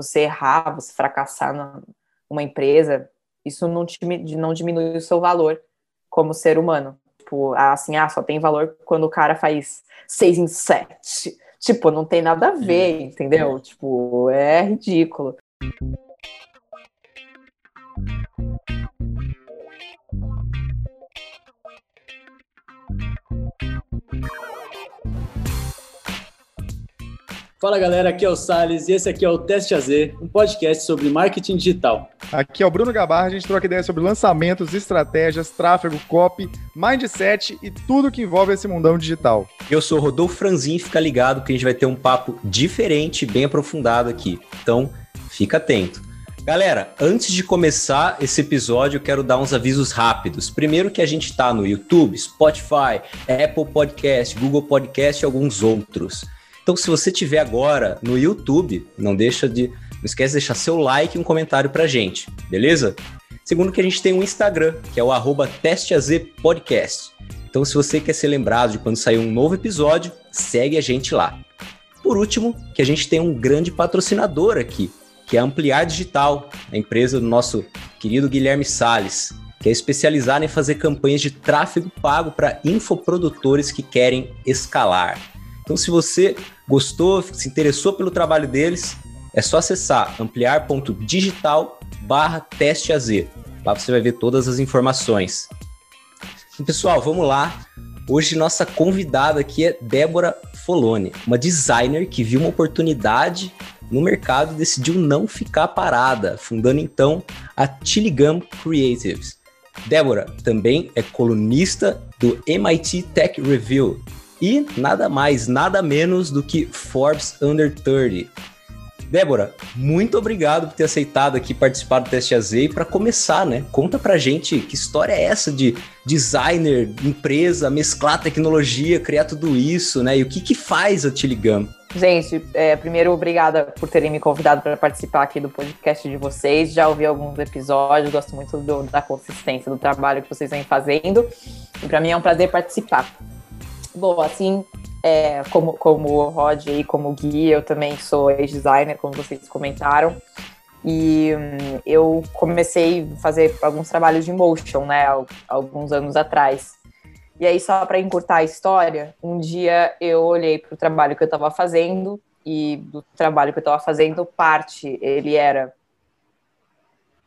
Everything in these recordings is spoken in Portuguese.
você errar, você fracassar numa empresa, isso não, te, não diminui o seu valor como ser humano. Tipo, assim, ah, só tem valor quando o cara faz seis em sete. Tipo, não tem nada a ver, entendeu? Tipo, é ridículo. Fala galera, aqui é o Sales e esse aqui é o Teste AZ, um podcast sobre marketing digital. Aqui é o Bruno Gabar, a gente troca ideias sobre lançamentos, estratégias, tráfego, copy, mindset e tudo que envolve esse mundão digital. Eu sou Rodolfo Franzin, fica ligado que a gente vai ter um papo diferente, bem aprofundado aqui. Então, fica atento. Galera, antes de começar esse episódio, eu quero dar uns avisos rápidos. Primeiro que a gente está no YouTube, Spotify, Apple Podcast, Google Podcast e alguns outros. Então, se você tiver agora no YouTube, não deixa de. Não esquece de deixar seu like e um comentário pra gente, beleza? Segundo que a gente tem um Instagram, que é o arroba testeazpodcast. Então, se você quer ser lembrado de quando sair um novo episódio, segue a gente lá. Por último, que a gente tem um grande patrocinador aqui, que é a Ampliar Digital, a empresa do nosso querido Guilherme Sales, que é especializada em fazer campanhas de tráfego pago para infoprodutores que querem escalar. Então, se você gostou, se interessou pelo trabalho deles, é só acessar ampliar.digital barra teste AZ. Lá você vai ver todas as informações. Pessoal, vamos lá. Hoje nossa convidada aqui é Débora Folone, uma designer que viu uma oportunidade no mercado e decidiu não ficar parada, fundando então a Chiligam Creatives. Débora também é colunista do MIT Tech Review, e nada mais, nada menos do que Forbes Under 30. Débora, muito obrigado por ter aceitado aqui participar do Teste AZ e para começar, né? Conta pra gente que história é essa de designer, empresa, mesclar tecnologia, criar tudo isso, né? E o que que faz a Tiligam? Gente, é, primeiro, obrigada por terem me convidado para participar aqui do podcast de vocês. Já ouvi alguns episódios, gosto muito do, da consistência do trabalho que vocês vêm fazendo. E para mim é um prazer participar. Bom, assim, é, como, como o Rod e como o Gui, eu também sou ex-designer, como vocês comentaram. E hum, eu comecei a fazer alguns trabalhos de motion, né, alguns anos atrás. E aí, só para encurtar a história, um dia eu olhei para o trabalho que eu estava fazendo, e do trabalho que eu estava fazendo, parte ele era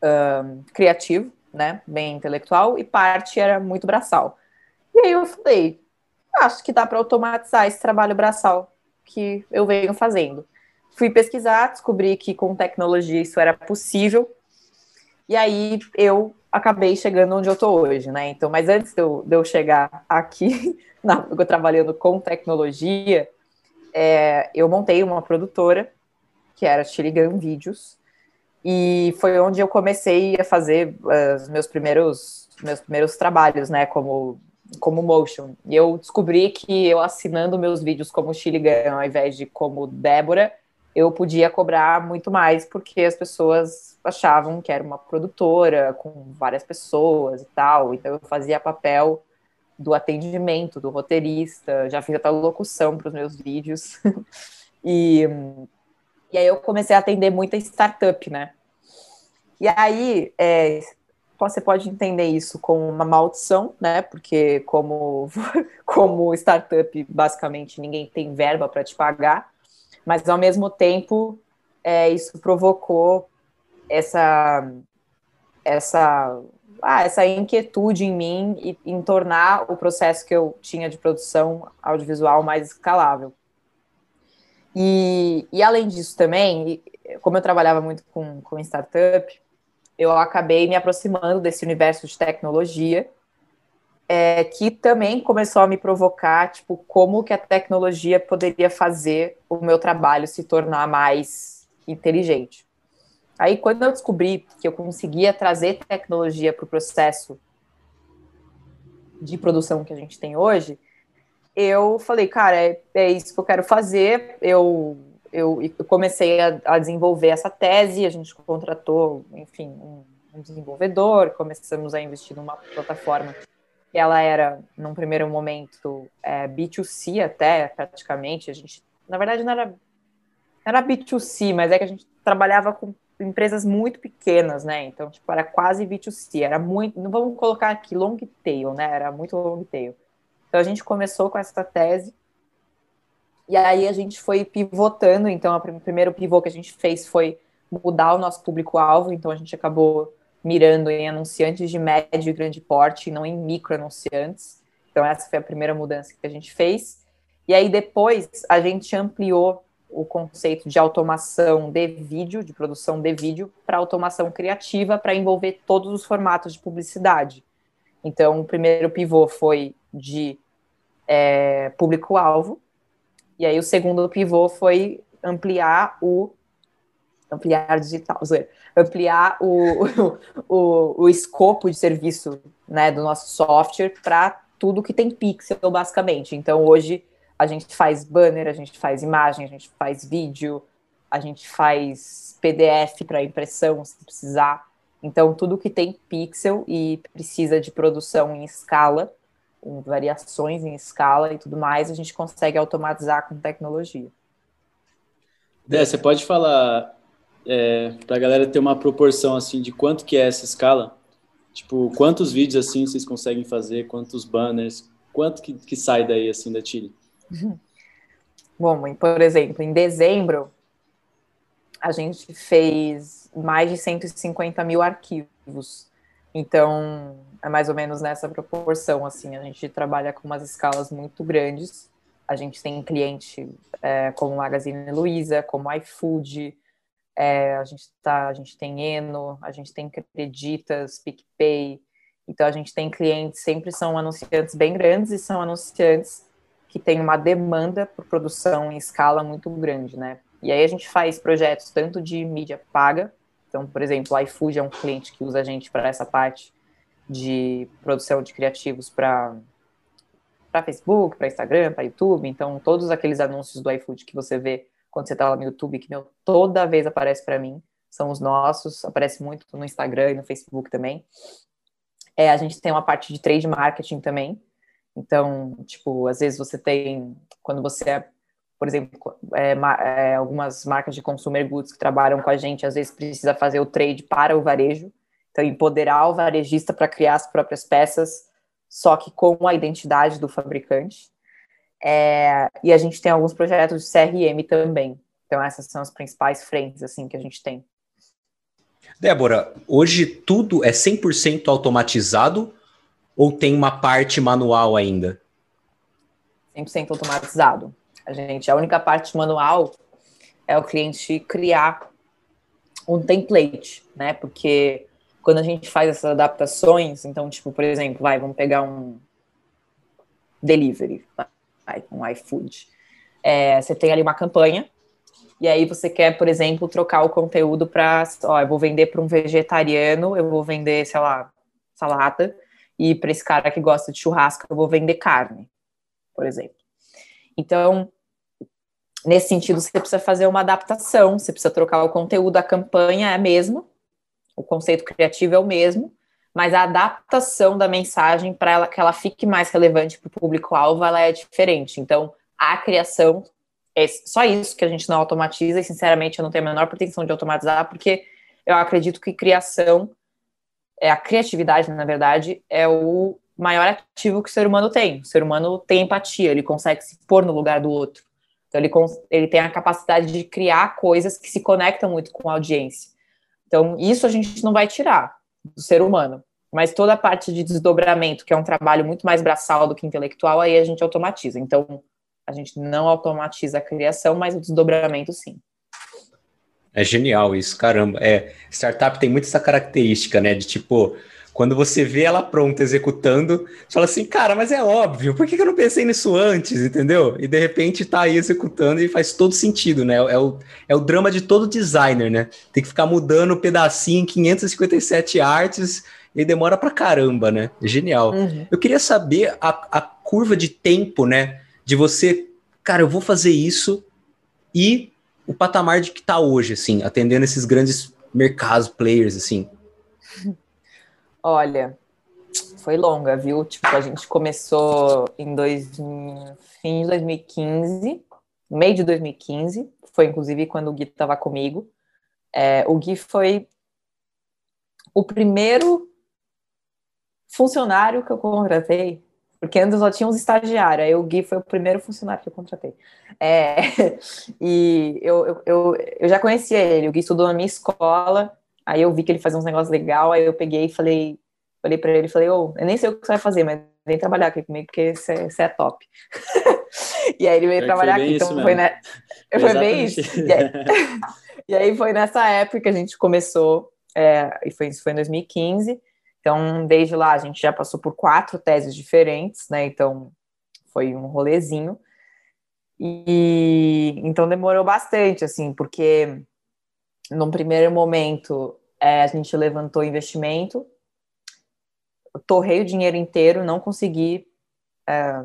um, criativo, né, bem intelectual, e parte era muito braçal. E aí eu falei, acho que dá para automatizar esse trabalho braçal que eu venho fazendo. Fui pesquisar, descobri que com tecnologia isso era possível, e aí eu acabei chegando onde eu estou hoje, né? Então, mas antes de eu, de eu chegar aqui, na, eu trabalhando com tecnologia, é, eu montei uma produtora, que era Chiligan Vídeos, e foi onde eu comecei a fazer uh, os meus primeiros, meus primeiros trabalhos, né? Como como motion. E eu descobri que eu assinando meus vídeos como Chiligan ao invés de como Débora, eu podia cobrar muito mais porque as pessoas achavam que era uma produtora com várias pessoas e tal. Então eu fazia papel do atendimento, do roteirista, já fiz até locução para os meus vídeos. e, e aí eu comecei a atender muita startup, né? E aí, é, você pode entender isso como uma maldição, né? Porque como como startup, basicamente ninguém tem verba para te pagar, mas ao mesmo tempo é, isso provocou essa essa ah, essa inquietude em mim e em tornar o processo que eu tinha de produção audiovisual mais escalável. E, e além disso também, como eu trabalhava muito com, com startup, eu acabei me aproximando desse universo de tecnologia, é, que também começou a me provocar, tipo, como que a tecnologia poderia fazer o meu trabalho se tornar mais inteligente. Aí, quando eu descobri que eu conseguia trazer tecnologia para o processo de produção que a gente tem hoje, eu falei, cara, é, é isso que eu quero fazer. Eu eu, comecei a, a, desenvolver essa tese, a gente contratou, enfim, um, um, desenvolvedor, começamos a investir numa plataforma que ela era, num primeiro momento, é, B2C até, praticamente, a gente, na verdade, não era, era B2C, mas é que a gente trabalhava com empresas muito pequenas, né? Então, tipo, era quase B2C, era muito, não vamos colocar aqui long tail, né? Era muito long tail. Então a gente começou com essa tese e aí a gente foi pivotando, então o primeiro pivô que a gente fez foi mudar o nosso público-alvo, então a gente acabou mirando em anunciantes de médio e grande porte, não em micro anunciantes. Então essa foi a primeira mudança que a gente fez. E aí depois a gente ampliou o conceito de automação de vídeo, de produção de vídeo, para automação criativa, para envolver todos os formatos de publicidade. Então, o primeiro pivô foi de é, público-alvo, e aí o segundo pivô foi ampliar o ampliar digital, ampliar o, o, o, escopo de serviço né, do nosso software para tudo que tem pixel, basicamente. Então, hoje, a gente faz banner, a gente faz imagem, a gente faz vídeo, a gente faz PDF para impressão, se precisar. Então, tudo que tem pixel e precisa de produção em escala, em variações em escala e tudo mais, a gente consegue automatizar com tecnologia. Dé, você pode falar é, para a galera ter uma proporção assim de quanto que é essa escala? Tipo, quantos vídeos assim vocês conseguem fazer? Quantos banners? Quanto que, que sai daí assim da Chile? Bom, por exemplo, em dezembro, a gente fez mais de 150 mil arquivos. Então, é mais ou menos nessa proporção, assim, a gente trabalha com umas escalas muito grandes. A gente tem cliente é, como Magazine Luiza, como iFood, é, a, gente tá, a gente tem Eno, a gente tem Creditas, PicPay. Então, a gente tem clientes, sempre são anunciantes bem grandes e são anunciantes que tem uma demanda por produção em escala muito grande, né? E aí a gente faz projetos tanto de mídia paga, então, por exemplo, o iFood é um cliente que usa a gente para essa parte de produção de criativos para para Facebook, para Instagram, para YouTube, então todos aqueles anúncios do iFood que você vê quando você está lá no YouTube, que meu, toda vez aparece para mim, são os nossos, aparece muito no Instagram e no Facebook também. É, a gente tem uma parte de trade marketing também, então, tipo, às vezes você tem, quando você é, por exemplo, é, é, algumas marcas de consumer goods que trabalham com a gente, às vezes precisa fazer o trade para o varejo, então empoderar o varejista para criar as próprias peças, só que com a identidade do fabricante. É, e a gente tem alguns projetos de CRM também. Então essas são as principais frentes assim que a gente tem. Débora, hoje tudo é 100% automatizado ou tem uma parte manual ainda? 100% automatizado. A gente, a única parte manual é o cliente criar um template, né? Porque quando a gente faz essas adaptações, então, tipo, por exemplo, vai, vamos pegar um delivery, vai, um iFood. É, você tem ali uma campanha, e aí você quer, por exemplo, trocar o conteúdo para, ó, eu vou vender para um vegetariano, eu vou vender, sei lá, salada, e para esse cara que gosta de churrasco, eu vou vender carne, por exemplo. Então, nesse sentido, você precisa fazer uma adaptação, você precisa trocar o conteúdo, a campanha é a mesma, o conceito criativo é o mesmo, mas a adaptação da mensagem para ela que ela fique mais relevante para o público-alvo, ela é diferente. Então, a criação é só isso que a gente não automatiza, e sinceramente eu não tenho a menor pretensão de automatizar, porque eu acredito que criação é a criatividade, na verdade, é o maior ativo que o ser humano tem. O ser humano tem empatia, ele consegue se pôr no lugar do outro. Então, ele, ele tem a capacidade de criar coisas que se conectam muito com a audiência. Então, isso a gente não vai tirar do ser humano. Mas toda a parte de desdobramento, que é um trabalho muito mais braçal do que intelectual, aí a gente automatiza. Então, a gente não automatiza a criação, mas o desdobramento sim. É genial isso, caramba. É, startup tem muito essa característica, né? De tipo, quando você vê ela pronta executando, você fala assim, cara, mas é óbvio, por que eu não pensei nisso antes, entendeu? E de repente tá aí executando e faz todo sentido, né? É o, é o drama de todo designer, né? Tem que ficar mudando o pedacinho em 557 artes e demora pra caramba, né? Genial. Uhum. Eu queria saber a, a curva de tempo, né? De você, cara, eu vou fazer isso e o patamar de que está hoje, assim, atendendo esses grandes mercados, players, assim? Olha, foi longa, viu? Tipo, a gente começou em dois, fim de 2015, meio de 2015, foi inclusive quando o Gui estava comigo. É, o Gui foi o primeiro funcionário que eu contratei, porque antes só tinha uns estagiários, aí o Gui foi o primeiro funcionário que eu contratei. É, e eu, eu, eu, eu, já conhecia ele, o Gui estudou na minha escola, aí eu vi que ele fazia uns negócios legais, aí eu peguei e falei, falei para ele, falei, ô, oh, eu nem sei o que você vai fazer, mas vem trabalhar aqui comigo, porque você, é top. e aí ele veio trabalhar aqui, então foi, né? Foi bem isso. E aí, e aí, foi nessa época que a gente começou, é, e foi, isso foi em 2015, então desde lá a gente já passou por quatro teses diferentes, né, então foi um rolezinho, e então demorou bastante, assim, porque num primeiro momento é, a gente levantou investimento, torrei o dinheiro inteiro, não consegui é,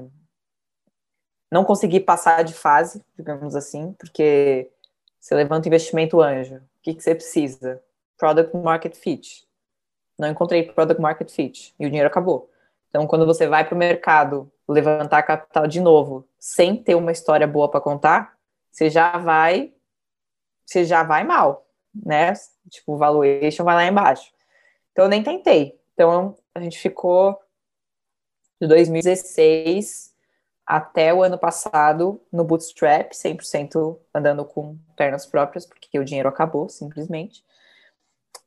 não consegui passar de fase, digamos assim, porque você levanta investimento anjo. O que, que você precisa? Product Market Fit. Não encontrei Product Market Fit e o dinheiro acabou. Então, quando você vai para o mercado levantar capital de novo, sem ter uma história boa para contar, você já vai, você já vai mal, né? Tipo, o valuation vai lá embaixo. Então, eu nem tentei. Então, a gente ficou de 2016 até o ano passado no Bootstrap, 100% andando com pernas próprias, porque o dinheiro acabou, simplesmente.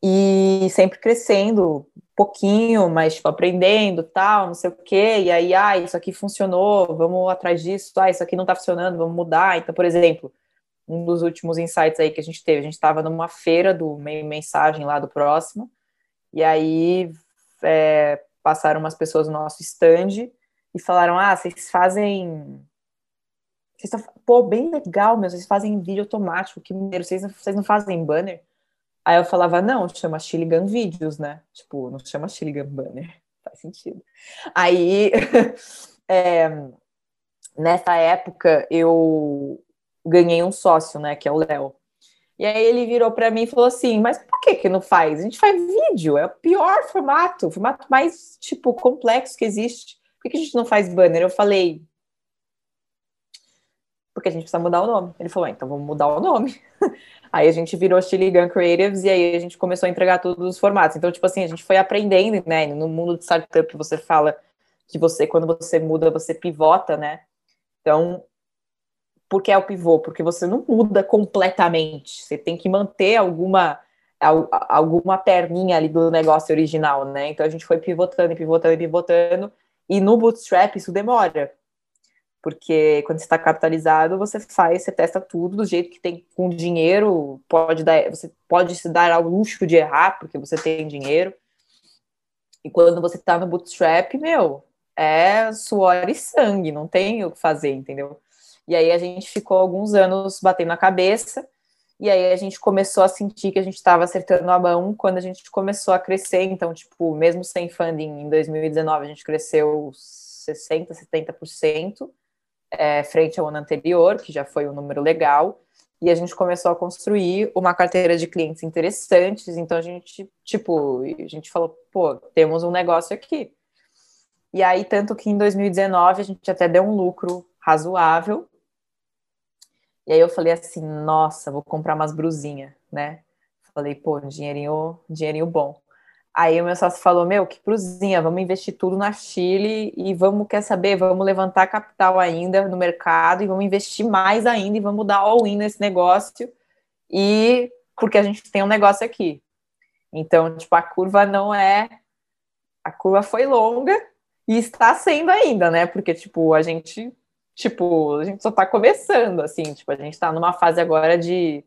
E sempre crescendo, pouquinho, mas tipo, aprendendo, tal, não sei o quê. E aí, ah, isso aqui funcionou, vamos atrás disso. Ah, isso aqui não tá funcionando, vamos mudar. Então, por exemplo, um dos últimos insights aí que a gente teve, a gente estava numa feira do meio mensagem lá do próximo, e aí é, passaram umas pessoas no nosso stand e falaram: Ah, vocês fazem. Vocês estão... Pô, bem legal, meu, vocês fazem vídeo automático, que maneiro, vocês, vocês não fazem banner? Aí eu falava: Não, chama Chiligan Vídeos, né? Tipo, não chama Chiligan Banner, faz sentido. Aí, é, nessa época, eu ganhei um sócio, né, que é o Léo. E aí ele virou para mim e falou assim: "Mas por que que não faz? A gente faz vídeo, é o pior formato, o formato mais tipo complexo que existe. Por que a gente não faz banner? Eu falei, porque a gente precisa mudar o nome. Ele falou, ah, então vamos mudar o nome. aí a gente virou Chili Gun Creatives e aí a gente começou a entregar todos os formatos. Então, tipo assim, a gente foi aprendendo, né? No mundo de startup você fala que você, quando você muda, você pivota, né? Então, por que é o pivô? Porque você não muda completamente. Você tem que manter alguma alguma perninha ali do negócio original, né? Então a gente foi pivotando, pivotando, pivotando e no Bootstrap isso demora. Porque quando você está capitalizado, você faz, você testa tudo do jeito que tem com dinheiro, pode dar, você pode se dar ao luxo de errar, porque você tem dinheiro. E quando você está no bootstrap, meu, é suor e sangue, não tem o que fazer, entendeu? E aí a gente ficou alguns anos batendo na cabeça, e aí a gente começou a sentir que a gente estava acertando a mão quando a gente começou a crescer. Então, tipo, mesmo sem funding, em 2019 a gente cresceu 60%, 70% é, frente ao ano anterior, que já foi um número legal. E a gente começou a construir uma carteira de clientes interessantes. Então a gente, tipo, a gente falou, pô, temos um negócio aqui. E aí, tanto que em 2019 a gente até deu um lucro razoável, e aí eu falei assim, nossa, vou comprar umas brusinhas, né? Falei, pô, dinheirinho, dinheirinho bom. Aí o meu sócio falou, meu, que brusinha, vamos investir tudo na Chile e vamos, quer saber, vamos levantar capital ainda no mercado e vamos investir mais ainda e vamos dar all-in nesse negócio e porque a gente tem um negócio aqui. Então, tipo, a curva não é... A curva foi longa e está sendo ainda, né? Porque, tipo, a gente tipo, a gente só tá começando, assim, tipo, a gente tá numa fase agora de,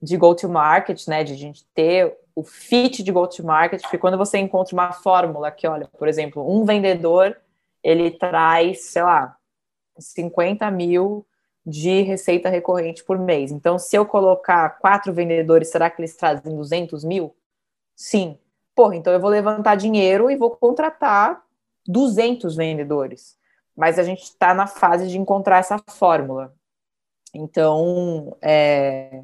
de go-to-market, né, de a gente ter o fit de go-to-market, porque quando você encontra uma fórmula que, olha, por exemplo, um vendedor, ele traz, sei lá, 50 mil de receita recorrente por mês. Então, se eu colocar quatro vendedores, será que eles trazem 200 mil? Sim. Porra, então eu vou levantar dinheiro e vou contratar 200 vendedores mas a gente está na fase de encontrar essa fórmula. Então, é,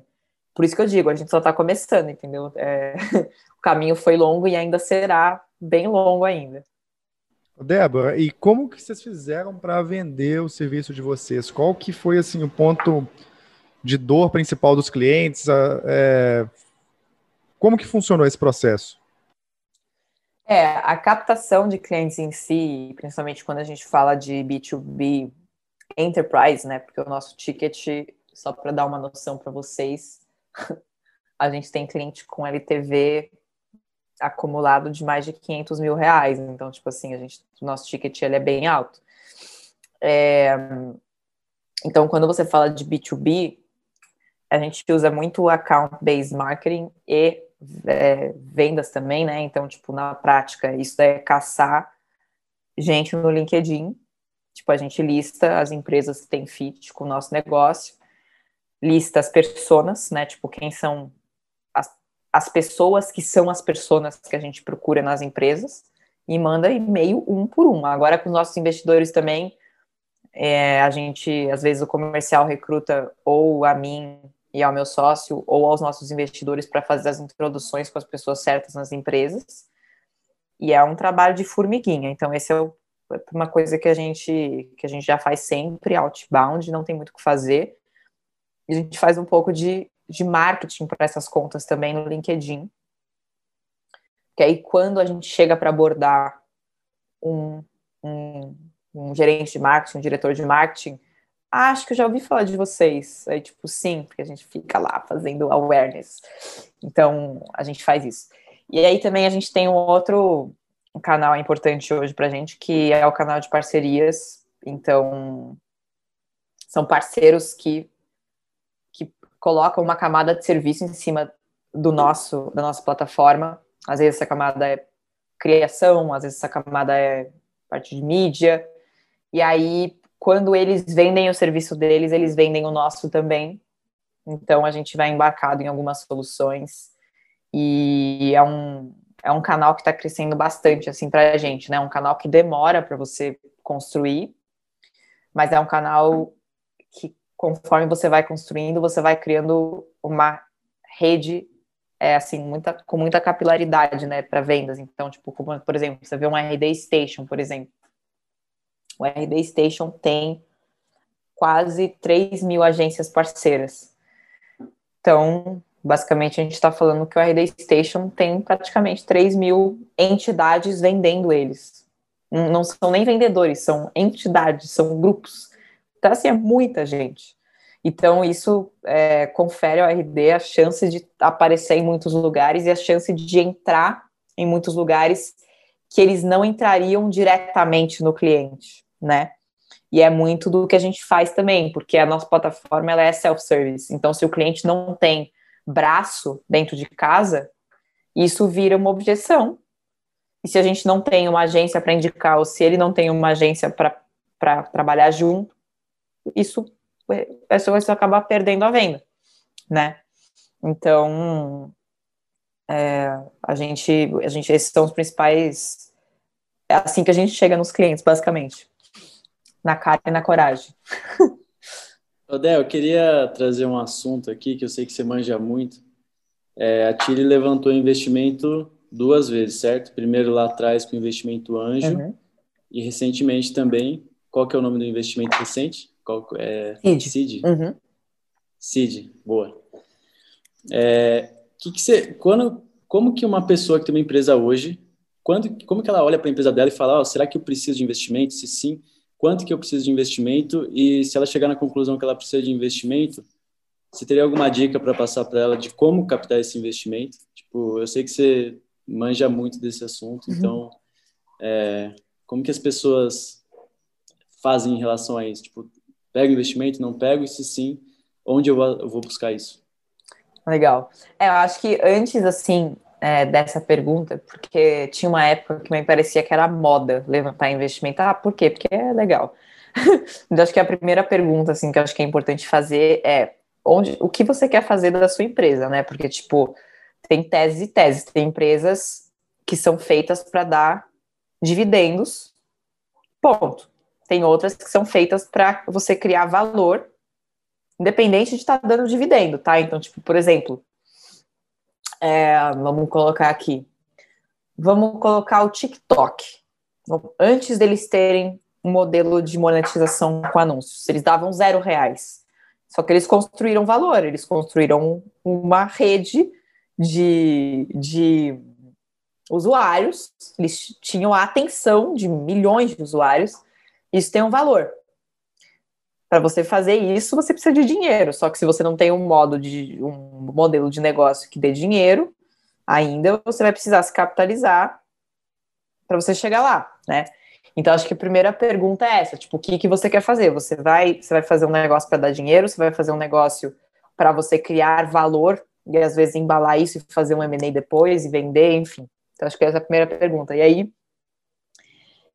por isso que eu digo, a gente só está começando, entendeu? É, o caminho foi longo e ainda será bem longo ainda. Débora, e como que vocês fizeram para vender o serviço de vocês? Qual que foi assim o ponto de dor principal dos clientes? É, como que funcionou esse processo? É, a captação de clientes em si, principalmente quando a gente fala de B2B enterprise, né? Porque o nosso ticket, só para dar uma noção para vocês, a gente tem cliente com LTV acumulado de mais de 500 mil reais. Então, tipo assim, a gente, o nosso ticket ele é bem alto. É, então, quando você fala de B2B, a gente usa muito account-based marketing e é, vendas também, né? Então, tipo, na prática, isso é caçar gente no LinkedIn. Tipo, a gente lista as empresas que têm fit com o nosso negócio, lista as personas, né? Tipo, quem são as, as pessoas que são as pessoas que a gente procura nas empresas e manda e-mail um por um. Agora, com os nossos investidores também, é, a gente, às vezes, o comercial recruta ou a mim e ao meu sócio ou aos nossos investidores para fazer as introduções com as pessoas certas nas empresas. E é um trabalho de formiguinha. Então, esse é o, uma coisa que a gente que a gente já faz sempre, outbound, não tem muito o que fazer. E a gente faz um pouco de, de marketing para essas contas também no LinkedIn. Que aí, quando a gente chega para abordar um, um um gerente de marketing, um diretor de marketing, acho que eu já ouvi falar de vocês. Aí, tipo, sim, porque a gente fica lá fazendo awareness. Então, a gente faz isso. E aí também a gente tem um outro canal importante hoje pra gente, que é o canal de parcerias. Então, são parceiros que, que colocam uma camada de serviço em cima do nosso, da nossa plataforma. Às vezes essa camada é criação, às vezes essa camada é parte de mídia, e aí, quando eles vendem o serviço deles, eles vendem o nosso também. Então, a gente vai embarcado em algumas soluções. E é um, é um canal que está crescendo bastante, assim, para a gente, né? Um canal que demora para você construir, mas é um canal que, conforme você vai construindo, você vai criando uma rede é assim, muita, com muita capilaridade, né, para vendas. Então, tipo, como, por exemplo, você vê um RD Station, por exemplo. O RD Station tem quase 3 mil agências parceiras. Então, basicamente, a gente está falando que o RD Station tem praticamente 3 mil entidades vendendo eles. Não são nem vendedores, são entidades, são grupos. Então, assim, é muita gente. Então, isso é, confere ao RD a chance de aparecer em muitos lugares e a chance de entrar em muitos lugares que eles não entrariam diretamente no cliente, né? E é muito do que a gente faz também, porque a nossa plataforma ela é self-service. Então, se o cliente não tem braço dentro de casa, isso vira uma objeção. E se a gente não tem uma agência para indicar, ou se ele não tem uma agência para trabalhar junto, isso a pessoa vai acabar perdendo a venda, né? Então, é, a gente, a gente, esses são os principais. É assim que a gente chega nos clientes, basicamente. Na cara e na coragem. Odé, eu queria trazer um assunto aqui que eu sei que você manja muito. É, a Tile levantou investimento duas vezes, certo? Primeiro lá atrás com investimento anjo uhum. e recentemente também. Qual que é o nome do investimento recente? Qual, é, Cid. Cid? Uhum. Cid, boa. É, que que você, quando, como que uma pessoa que tem uma empresa hoje, quando, como que ela olha para a empresa dela e fala, oh, será que eu preciso de investimento? Se sim, quanto que eu preciso de investimento? E se ela chegar na conclusão que ela precisa de investimento, você teria alguma dica para passar para ela de como captar esse investimento? Tipo, eu sei que você manja muito desse assunto, uhum. então, é, como que as pessoas fazem em relação a isso? Tipo, pego investimento, não pego? E se sim, onde eu vou, buscar isso? Legal. É, eu acho que antes, assim, é, dessa pergunta, porque tinha uma época que me parecia que era moda levantar investimento. Ah, por quê? Porque é legal. então, acho que a primeira pergunta, assim, que eu acho que é importante fazer é onde, o que você quer fazer da sua empresa, né? Porque, tipo, tem teses e teses. Tem empresas que são feitas para dar dividendos, ponto. Tem outras que são feitas para você criar valor independente de estar tá dando dividendo, tá? Então, tipo, por exemplo, é, vamos colocar aqui, vamos colocar o TikTok. Antes deles terem um modelo de monetização com anúncios, eles davam zero reais. Só que eles construíram valor, eles construíram uma rede de, de usuários, eles tinham a atenção de milhões de usuários, isso tem um valor. Para você fazer isso, você precisa de dinheiro. Só que se você não tem um modo de um modelo de negócio que dê dinheiro, ainda você vai precisar se capitalizar para você chegar lá, né? Então acho que a primeira pergunta é essa, tipo, o que que você quer fazer? Você vai, você vai fazer um negócio para dar dinheiro, você vai fazer um negócio para você criar valor e às vezes embalar isso e fazer um M&A depois e vender, enfim. Então acho que essa é a primeira pergunta. E aí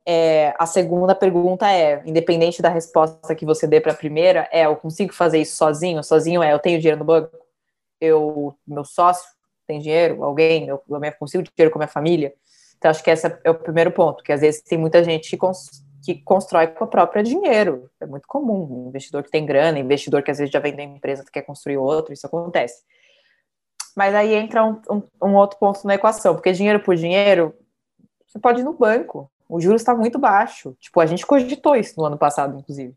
é, a segunda pergunta é, independente da resposta que você dê para a primeira, é eu consigo fazer isso sozinho? Sozinho é eu tenho dinheiro no banco? Eu, meu sócio tem dinheiro? Alguém? Eu, eu consigo dinheiro com a minha família? Então, acho que esse é o primeiro ponto, que às vezes tem muita gente que, cons que constrói com o próprio dinheiro. É muito comum. Investidor que tem grana, investidor que às vezes já vende a empresa que quer construir outro, isso acontece. Mas aí entra um, um, um outro ponto na equação, porque dinheiro por dinheiro, você pode ir no banco. O juros está muito baixo. Tipo, a gente cogitou isso no ano passado, inclusive.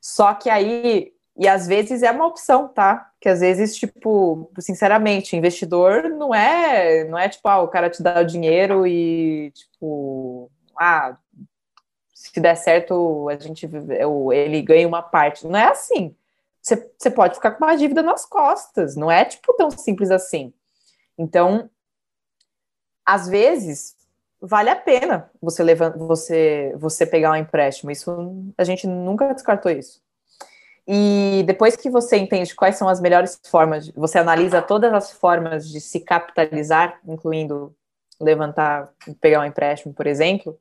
Só que aí e às vezes é uma opção, tá? Que às vezes, tipo, sinceramente, investidor não é, não é tipo, ah, o cara te dá o dinheiro e, tipo, ah, se der certo, a gente ele ganha uma parte. Não é assim. Você, pode ficar com uma dívida nas costas, não é tipo tão simples assim. Então, às vezes, vale a pena você levar, você, você pegar um empréstimo. Isso a gente nunca descartou isso. E depois que você entende quais são as melhores formas, você analisa todas as formas de se capitalizar, incluindo levantar, pegar um empréstimo, por exemplo,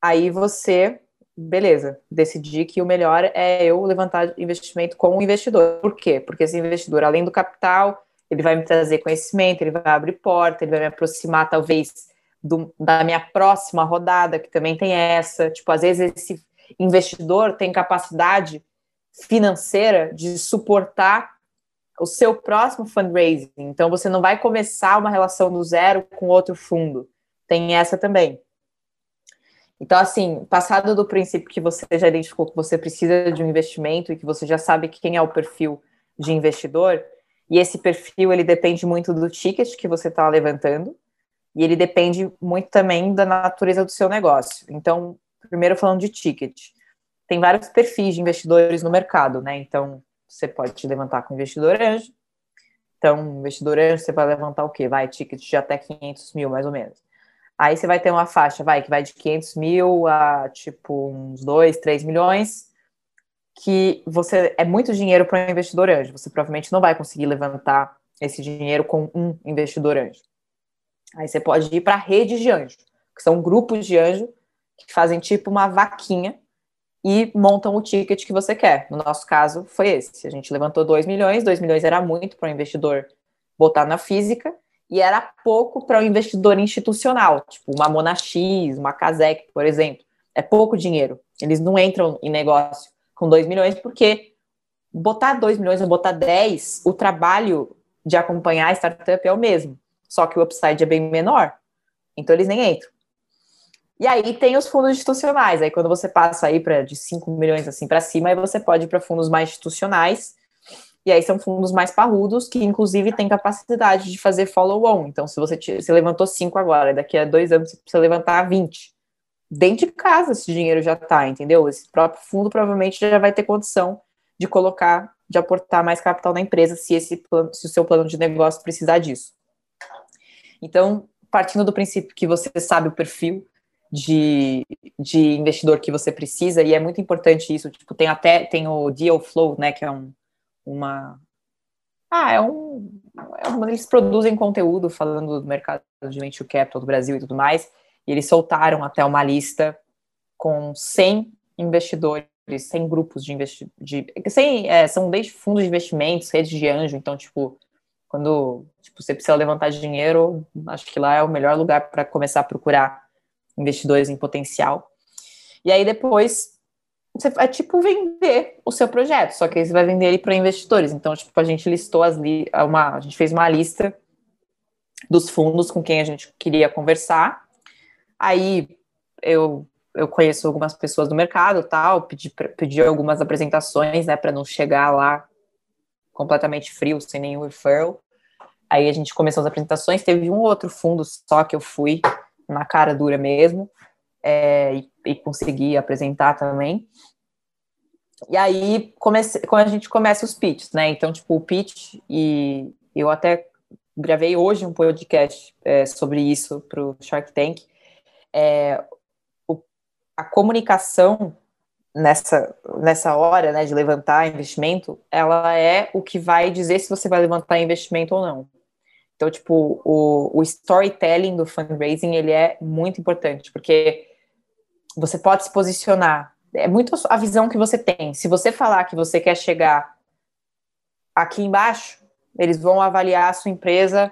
aí você, beleza, decidir que o melhor é eu levantar investimento com o investidor. Por quê? Porque esse investidor, além do capital, ele vai me trazer conhecimento, ele vai abrir porta, ele vai me aproximar, talvez, do, da minha próxima rodada, que também tem essa. Tipo, às vezes esse investidor tem capacidade financeira de suportar o seu próximo fundraising. Então, você não vai começar uma relação do zero com outro fundo. Tem essa também. Então, assim, passado do princípio que você já identificou que você precisa de um investimento e que você já sabe quem é o perfil de investidor, e esse perfil ele depende muito do ticket que você está levantando, e ele depende muito também da natureza do seu negócio. Então, primeiro falando de ticket tem vários perfis de investidores no mercado, né? Então, você pode levantar com investidor anjo. Então, investidor anjo, você vai levantar o quê? Vai, ticket de até 500 mil, mais ou menos. Aí você vai ter uma faixa, vai, que vai de 500 mil a, tipo, uns 2, 3 milhões, que você é muito dinheiro para um investidor anjo. Você provavelmente não vai conseguir levantar esse dinheiro com um investidor anjo. Aí você pode ir para redes de anjo, que são grupos de anjo que fazem tipo uma vaquinha e montam o ticket que você quer. No nosso caso, foi esse. A gente levantou 2 milhões, 2 milhões era muito para o investidor botar na física, e era pouco para o investidor institucional, tipo uma Mona X, uma Casec, por exemplo. É pouco dinheiro. Eles não entram em negócio com 2 milhões, porque botar 2 milhões ou botar 10, o trabalho de acompanhar a startup é o mesmo, só que o upside é bem menor. Então eles nem entram. E aí tem os fundos institucionais. Aí quando você passa aí para de 5 milhões assim para cima, aí você pode ir para fundos mais institucionais. E aí são fundos mais parrudos, que inclusive têm capacidade de fazer follow-on. Então, se você, te, você levantou 5 agora, daqui a dois anos você precisa levantar 20. Dentro de casa esse dinheiro já está, entendeu? Esse próprio fundo provavelmente já vai ter condição de colocar, de aportar mais capital na empresa, se, esse plano, se o seu plano de negócio precisar disso. Então, partindo do princípio que você sabe o perfil, de, de investidor que você precisa, e é muito importante isso, tipo, tem até, tem o Deal Flow, né, que é um, uma... Ah, é um, é um... Eles produzem conteúdo falando do mercado de venture capital do Brasil e tudo mais, e eles soltaram até uma lista com 100 investidores, 100 grupos de investidores, de, 100, é, são desde fundos de investimentos, redes de anjo, então, tipo, quando tipo, você precisa levantar dinheiro, acho que lá é o melhor lugar para começar a procurar investidores em potencial. E aí depois você é tipo vender o seu projeto, só que aí você vai vender ele para investidores. Então, tipo, a gente listou as li uma, a gente fez uma lista dos fundos com quem a gente queria conversar. Aí eu eu conheço algumas pessoas do mercado, tal, pedi, pedi algumas apresentações, né, para não chegar lá completamente frio, sem nenhum referral. Aí a gente começou as apresentações, teve um outro fundo só que eu fui na cara dura mesmo, é, e, e consegui apresentar também. E aí comece, quando a gente começa os pitches, né? Então, tipo, o pitch, e eu até gravei hoje um podcast é, sobre isso para o Shark Tank. É, o, a comunicação nessa, nessa hora né, de levantar investimento, ela é o que vai dizer se você vai levantar investimento ou não. Então, tipo, o, o storytelling do fundraising, ele é muito importante, porque você pode se posicionar, é muito a visão que você tem. Se você falar que você quer chegar aqui embaixo, eles vão avaliar a sua empresa,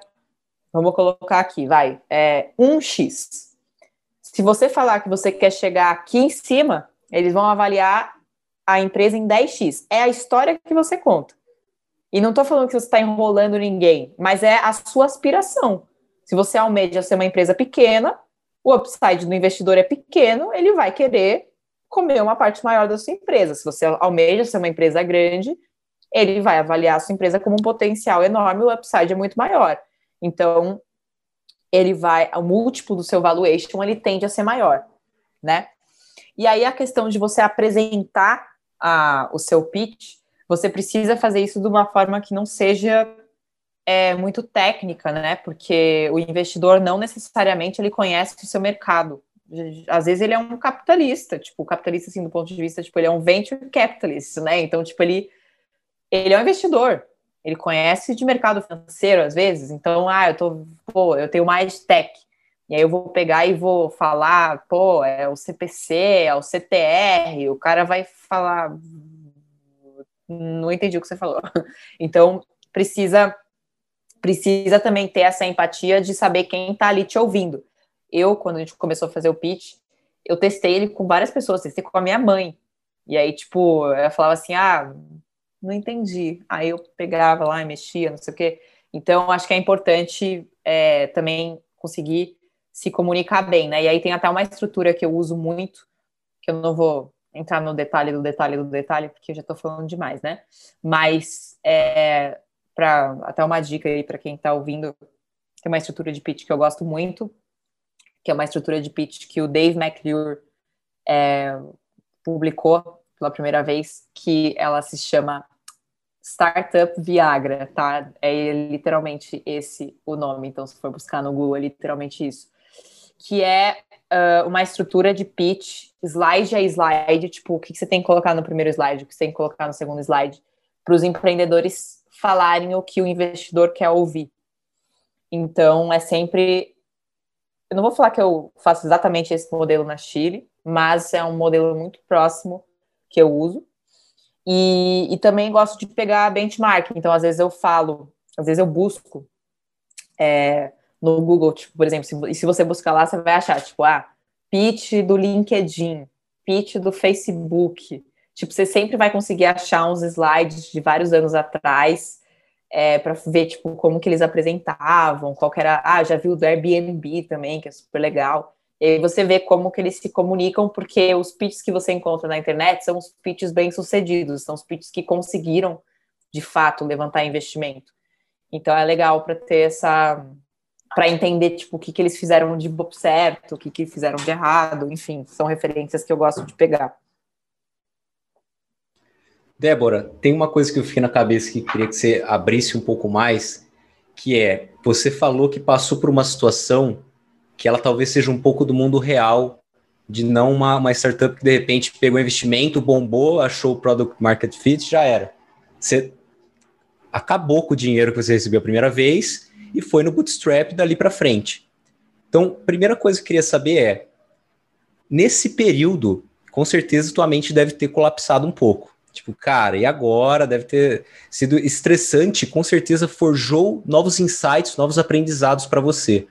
vamos colocar aqui, vai, é 1x. Se você falar que você quer chegar aqui em cima, eles vão avaliar a empresa em 10x. É a história que você conta. E não estou falando que você está enrolando ninguém, mas é a sua aspiração. Se você almeja ser uma empresa pequena, o upside do investidor é pequeno, ele vai querer comer uma parte maior da sua empresa. Se você almeja ser uma empresa grande, ele vai avaliar a sua empresa como um potencial enorme, o upside é muito maior. Então, ele vai, o múltiplo do seu valuation, ele tende a ser maior, né? E aí a questão de você apresentar a, o seu pitch, você precisa fazer isso de uma forma que não seja é, muito técnica, né? Porque o investidor não necessariamente ele conhece o seu mercado. Às vezes ele é um capitalista, tipo, capitalista assim do ponto de vista, tipo, ele é um venture capitalist, né? Então, tipo, ele ele é um investidor. Ele conhece de mercado financeiro às vezes. Então, ah, eu tô, pô, eu tenho mais tech. E aí eu vou pegar e vou falar, pô, é o CPC, é o CTR. O cara vai falar, não entendi o que você falou. Então, precisa precisa também ter essa empatia de saber quem está ali te ouvindo. Eu, quando a gente começou a fazer o pitch, eu testei ele com várias pessoas, testei com a minha mãe. E aí, tipo, eu falava assim, ah, não entendi. Aí eu pegava lá e mexia, não sei o quê. Então, acho que é importante é, também conseguir se comunicar bem, né? E aí tem até uma estrutura que eu uso muito, que eu não vou entrar no detalhe do detalhe do detalhe, porque eu já estou falando demais, né? Mas, é, para até uma dica aí para quem está ouvindo, tem uma estrutura de pitch que eu gosto muito, que é uma estrutura de pitch que o Dave McClure é, publicou pela primeira vez, que ela se chama Startup Viagra, tá? É literalmente esse o nome, então se for buscar no Google é literalmente isso. Que é uh, uma estrutura de pitch, slide a slide, tipo, o que, que você tem que colocar no primeiro slide, o que você tem que colocar no segundo slide, para os empreendedores falarem o que o investidor quer ouvir. Então, é sempre. Eu não vou falar que eu faço exatamente esse modelo na Chile, mas é um modelo muito próximo que eu uso. E, e também gosto de pegar benchmark. Então, às vezes eu falo, às vezes eu busco é, no Google, tipo, por exemplo, se, se você buscar lá, você vai achar, tipo, ah, pitch do LinkedIn, pitch do Facebook. Tipo, você sempre vai conseguir achar uns slides de vários anos atrás é, para ver, tipo, como que eles apresentavam, qual era... Ah, já viu do Airbnb também, que é super legal. E aí você vê como que eles se comunicam, porque os pitches que você encontra na internet são os pitches bem-sucedidos, são os pitches que conseguiram, de fato, levantar investimento. Então é legal para ter essa para entender tipo o que, que eles fizeram de certo, o que, que fizeram de errado, enfim, são referências que eu gosto de pegar. Débora, tem uma coisa que eu fiquei na cabeça que queria que você abrisse um pouco mais, que é, você falou que passou por uma situação que ela talvez seja um pouco do mundo real, de não uma, uma startup que de repente pegou investimento, bombou, achou o product market fit, já era. Você acabou com o dinheiro que você recebeu a primeira vez e foi no bootstrap dali para frente. Então, primeira coisa que eu queria saber é, nesse período, com certeza tua mente deve ter colapsado um pouco. Tipo, cara, e agora? Deve ter sido estressante, com certeza forjou novos insights, novos aprendizados para você.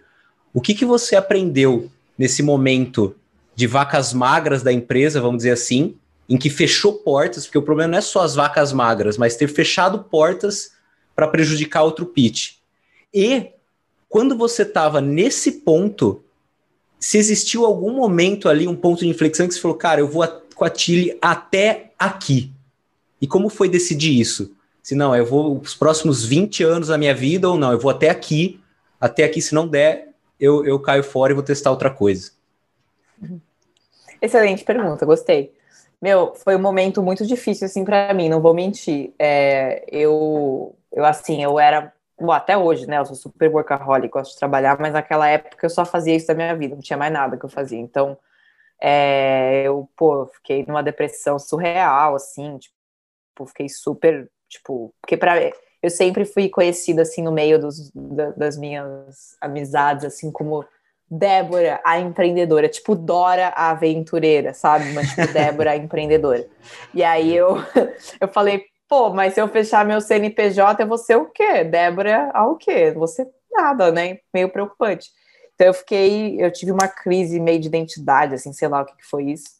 O que, que você aprendeu nesse momento de vacas magras da empresa, vamos dizer assim, em que fechou portas, porque o problema não é só as vacas magras, mas ter fechado portas para prejudicar outro pitch. E quando você estava nesse ponto, se existiu algum momento ali, um ponto de inflexão que você falou, cara, eu vou com a Tilly até aqui. E como foi decidir isso? Se não, eu vou os próximos 20 anos da minha vida ou não, eu vou até aqui, até aqui, se não der, eu, eu caio fora e vou testar outra coisa. Excelente pergunta, gostei. Meu, foi um momento muito difícil, assim, para mim, não vou mentir. É, eu, eu, assim, eu era, bom, até hoje, né, eu sou super workaholic, gosto de trabalhar, mas naquela época eu só fazia isso da minha vida, não tinha mais nada que eu fazia. Então, é, eu, pô, fiquei numa depressão surreal, assim, tipo, fiquei super, tipo, porque para eu sempre fui conhecida, assim, no meio dos, da, das minhas amizades, assim, como Débora, a empreendedora, tipo Dora, a aventureira, sabe? Mas tipo Débora, a empreendedora. E aí eu, eu falei, pô, mas se eu fechar meu CNPJ, eu vou ser o quê? Débora, ao quê? Ser nada, né? Meio preocupante. Então eu fiquei, eu tive uma crise meio de identidade, assim, sei lá o que, que foi isso.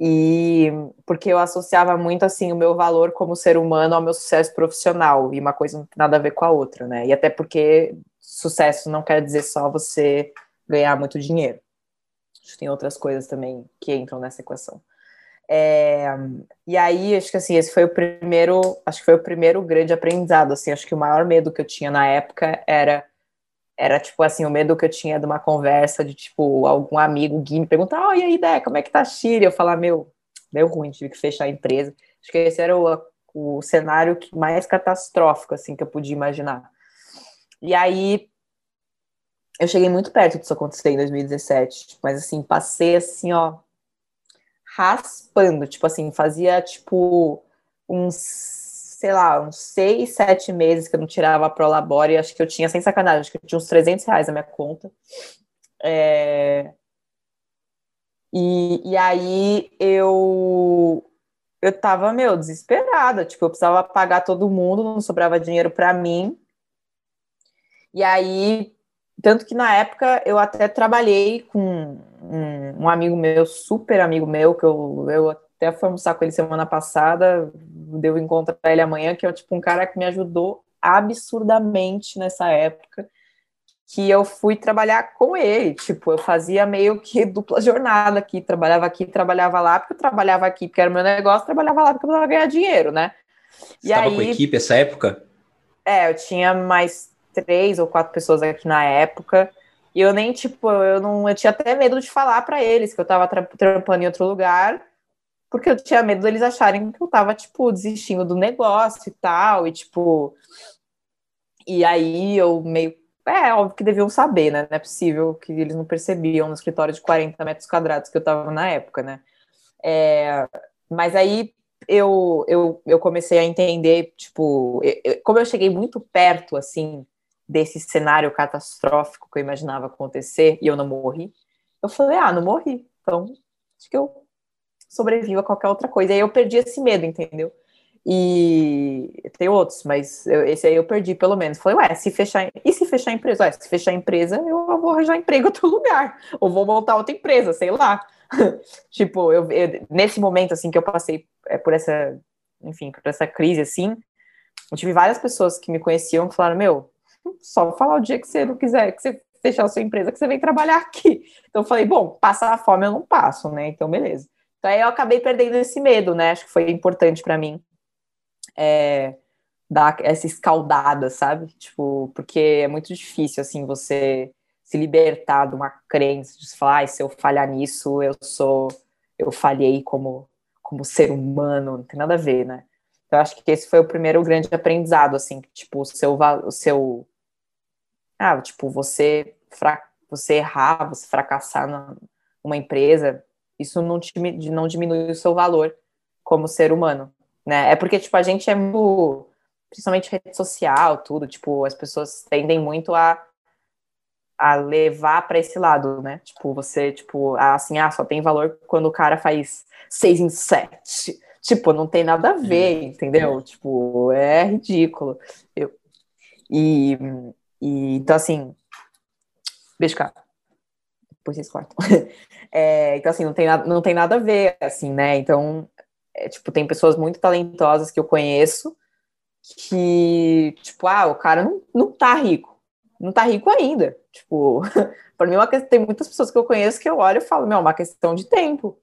E porque eu associava muito assim o meu valor como ser humano ao meu sucesso profissional, e uma coisa não tem nada a ver com a outra, né? E até porque sucesso não quer dizer só você ganhar muito dinheiro. Acho que tem outras coisas também que entram nessa equação. É, e aí, acho que assim, esse foi o primeiro, acho que foi o primeiro grande aprendizado, assim, acho que o maior medo que eu tinha na época era era tipo assim, o medo que eu tinha de uma conversa de tipo algum amigo Gui me perguntar: "Oh, e aí, Dé, como é que tá a Chile?" Eu falar: "Meu, deu ruim, tive que fechar a empresa". Acho que esse era o, o cenário mais catastrófico assim que eu podia imaginar. E aí eu cheguei muito perto disso acontecer em 2017, mas assim, passei assim, ó, raspando, tipo assim, fazia tipo uns, sei lá, uns seis, sete meses que eu não tirava a Prolabore, acho que eu tinha, sem sacanagem, acho que eu tinha uns 300 reais na minha conta. É... E, e aí eu eu tava, meu, desesperada, tipo, eu precisava pagar todo mundo, não sobrava dinheiro para mim. E aí tanto que na época eu até trabalhei com um, um, amigo meu, super amigo meu, que eu, eu até fui almoçar com ele semana passada, deu encontrar ele amanhã, que é tipo um cara que me ajudou absurdamente nessa época, que eu fui trabalhar com ele, tipo, eu fazia meio que dupla jornada aqui, trabalhava aqui, trabalhava lá, porque eu trabalhava aqui porque era meu negócio, trabalhava lá porque eu precisava ganhar dinheiro, né? Você e aí, com equipe essa época? É, eu tinha mais três ou quatro pessoas aqui na época. E eu nem, tipo, eu não. Eu tinha até medo de falar para eles que eu tava trampando em outro lugar, porque eu tinha medo deles acharem que eu tava, tipo, desistindo do negócio e tal. E, tipo. E aí eu meio. É, óbvio que deviam saber, né? Não é possível que eles não percebiam no escritório de 40 metros quadrados que eu tava na época, né? É, mas aí eu, eu, eu comecei a entender, tipo, eu, como eu cheguei muito perto, assim, desse cenário catastrófico que eu imaginava acontecer e eu não morri, eu falei, ah, não morri, então acho que eu sobrevivo a qualquer outra coisa. E aí eu perdi esse medo, entendeu? E tem outros, mas eu, esse aí eu perdi pelo menos. Falei, ué, se fechar, e se fechar a empresa? Ué, se fechar a empresa, eu vou arranjar emprego em outro lugar, ou vou montar outra empresa, sei lá. tipo, eu, eu, nesse momento, assim, que eu passei é, por essa, enfim, por essa crise, assim, eu tive várias pessoas que me conheciam que falaram, meu, só falar o dia que você não quiser, que você fechar a sua empresa, que você vem trabalhar aqui. Então eu falei, bom, passar a fome eu não passo, né? Então, beleza. Então aí eu acabei perdendo esse medo, né? Acho que foi importante para mim é, dar essa escaldada, sabe? Tipo, porque é muito difícil, assim, você se libertar de uma crença, de falar, ah, se eu falhar nisso, eu sou, eu falhei como, como ser humano, não tem nada a ver, né? Então, acho que esse foi o primeiro grande aprendizado, assim, tipo, o seu, o seu ah, tipo, você, você errar, você fracassar numa empresa, isso não, te, não diminui o seu valor como ser humano, né? É porque, tipo, a gente é muito, principalmente rede social, tudo, tipo, as pessoas tendem muito a, a levar para esse lado, né? Tipo, você, tipo, assim, ah, só tem valor quando o cara faz seis em sete. Tipo, não tem nada a ver, entendeu? Tipo, é ridículo. Eu, e e, então, assim, beijo, cara. Depois vocês cortam. É, então, assim, não tem, nada, não tem nada a ver, assim, né? Então, é, tipo, tem pessoas muito talentosas que eu conheço que, tipo, ah, o cara não, não tá rico. Não tá rico ainda. Tipo, para mim, é uma tem muitas pessoas que eu conheço que eu olho e falo, meu, é uma questão de tempo.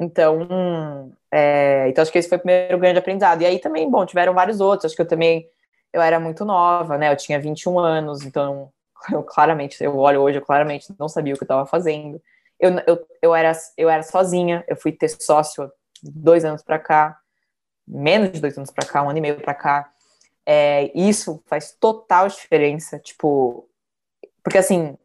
Então, é, então acho que esse foi o primeiro grande aprendizado. E aí também, bom, tiveram vários outros. Acho que eu também eu era muito nova, né? Eu tinha 21 anos, então eu claramente, eu olho hoje, eu claramente não sabia o que eu estava fazendo. Eu, eu, eu, era, eu era sozinha, eu fui ter sócio dois anos para cá, menos de dois anos para cá, um ano e meio para cá. É, isso faz total diferença, tipo, porque assim,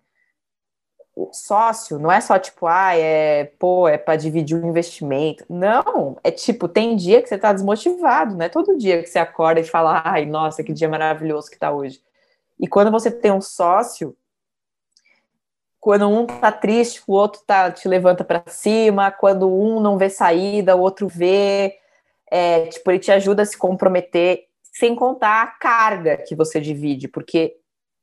sócio não é só tipo, ah, é, pô, é para dividir o investimento. Não, é tipo, tem dia que você tá desmotivado, não é todo dia que você acorda e fala, ai, nossa, que dia maravilhoso que tá hoje. E quando você tem um sócio, quando um tá triste, o outro tá, te levanta para cima, quando um não vê saída, o outro vê, é, tipo, ele te ajuda a se comprometer, sem contar a carga que você divide, porque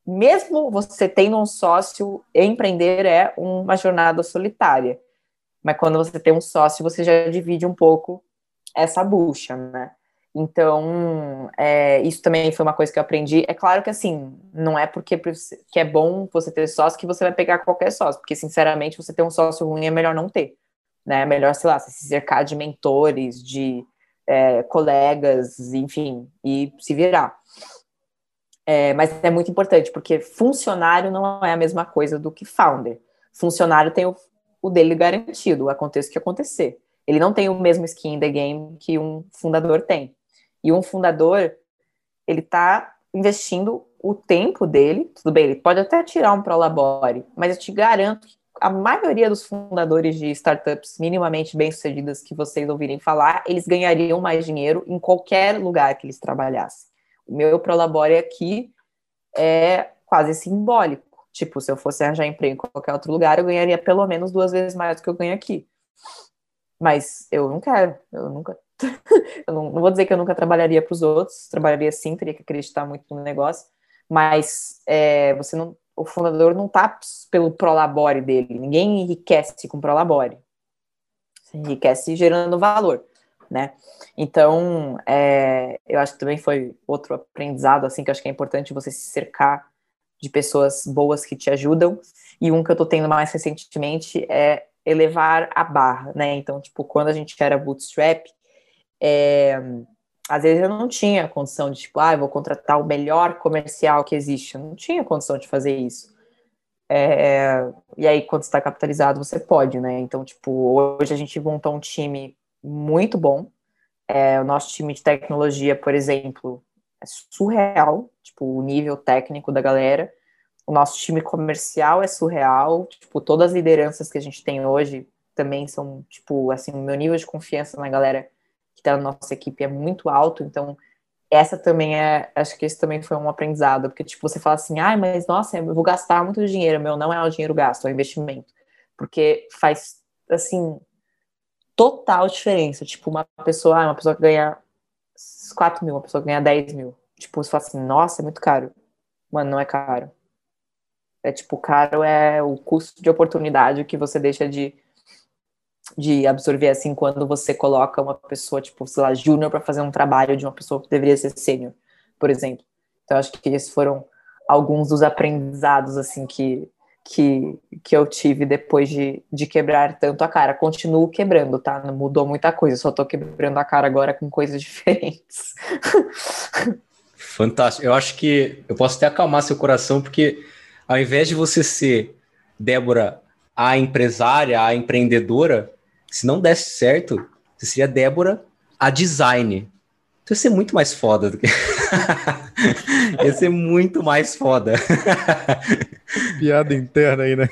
mesmo você tendo um sócio, empreender é uma jornada solitária. Mas quando você tem um sócio, você já divide um pouco essa bucha, né? Então, é, isso também foi uma coisa que eu aprendi. É claro que, assim, não é porque que é bom você ter sócio que você vai pegar qualquer sócio, porque, sinceramente, você ter um sócio ruim é melhor não ter, né? É melhor, sei lá, se cercar de mentores, de é, colegas, enfim, e se virar. É, mas é muito importante, porque funcionário não é a mesma coisa do que founder. Funcionário tem o, o dele garantido, aconteça o que acontecer. Ele não tem o mesmo skin in the game que um fundador tem. E um fundador, ele está investindo o tempo dele, tudo bem, ele pode até tirar um prolabore, mas eu te garanto que a maioria dos fundadores de startups minimamente bem-sucedidas que vocês ouvirem falar, eles ganhariam mais dinheiro em qualquer lugar que eles trabalhassem. O meu prolabore aqui é quase simbólico. Tipo, se eu fosse arranjar emprego em qualquer outro lugar, eu ganharia pelo menos duas vezes mais do que eu ganho aqui. Mas eu não quero, eu nunca. eu não, não, vou dizer que eu nunca trabalharia para os outros, trabalharia sim, teria que acreditar muito no negócio, mas é, você não, o fundador não está pelo prolabore dele, ninguém enriquece com prolabore, você enriquece gerando valor né? Então, é, eu acho que também foi outro aprendizado, assim, que eu acho que é importante você se cercar de pessoas boas que te ajudam. E um que eu tô tendo mais recentemente é elevar a barra, né? Então, tipo, quando a gente era bootstrap, é, às vezes eu não tinha condição de, tipo, ah, vou contratar o melhor comercial que existe. Eu não tinha condição de fazer isso. É, e aí, quando está capitalizado, você pode, né? Então, tipo, hoje a gente montou um time muito bom. É, o nosso time de tecnologia, por exemplo, é surreal, tipo, o nível técnico da galera. O nosso time comercial é surreal, tipo, todas as lideranças que a gente tem hoje também são, tipo, assim, o meu nível de confiança na galera que tá na nossa equipe é muito alto, então essa também é, acho que esse também foi um aprendizado, porque, tipo, você fala assim, ai, mas, nossa, eu vou gastar muito dinheiro, meu, não é o dinheiro gasto, é o investimento, porque faz, assim, total diferença. Tipo, uma pessoa, ah, uma pessoa que ganha 4 mil, uma pessoa que ganha 10 mil. Tipo, você fala assim, nossa, é muito caro. Mano, não é caro. É tipo, caro é o custo de oportunidade que você deixa de, de absorver, assim, quando você coloca uma pessoa, tipo, sei lá, júnior para fazer um trabalho de uma pessoa que deveria ser sênior, por exemplo. Então, acho que esses foram alguns dos aprendizados, assim, que, que, que eu tive depois de, de quebrar tanto a cara. Continuo quebrando, tá? Não mudou muita coisa, só tô quebrando a cara agora com coisas diferentes. Fantástico. Eu acho que eu posso até acalmar seu coração, porque ao invés de você ser Débora, a empresária, a empreendedora, se não desse certo, você seria Débora, a design. Então ia ser muito mais foda do que. ia ser muito mais foda. Piada interna aí, né?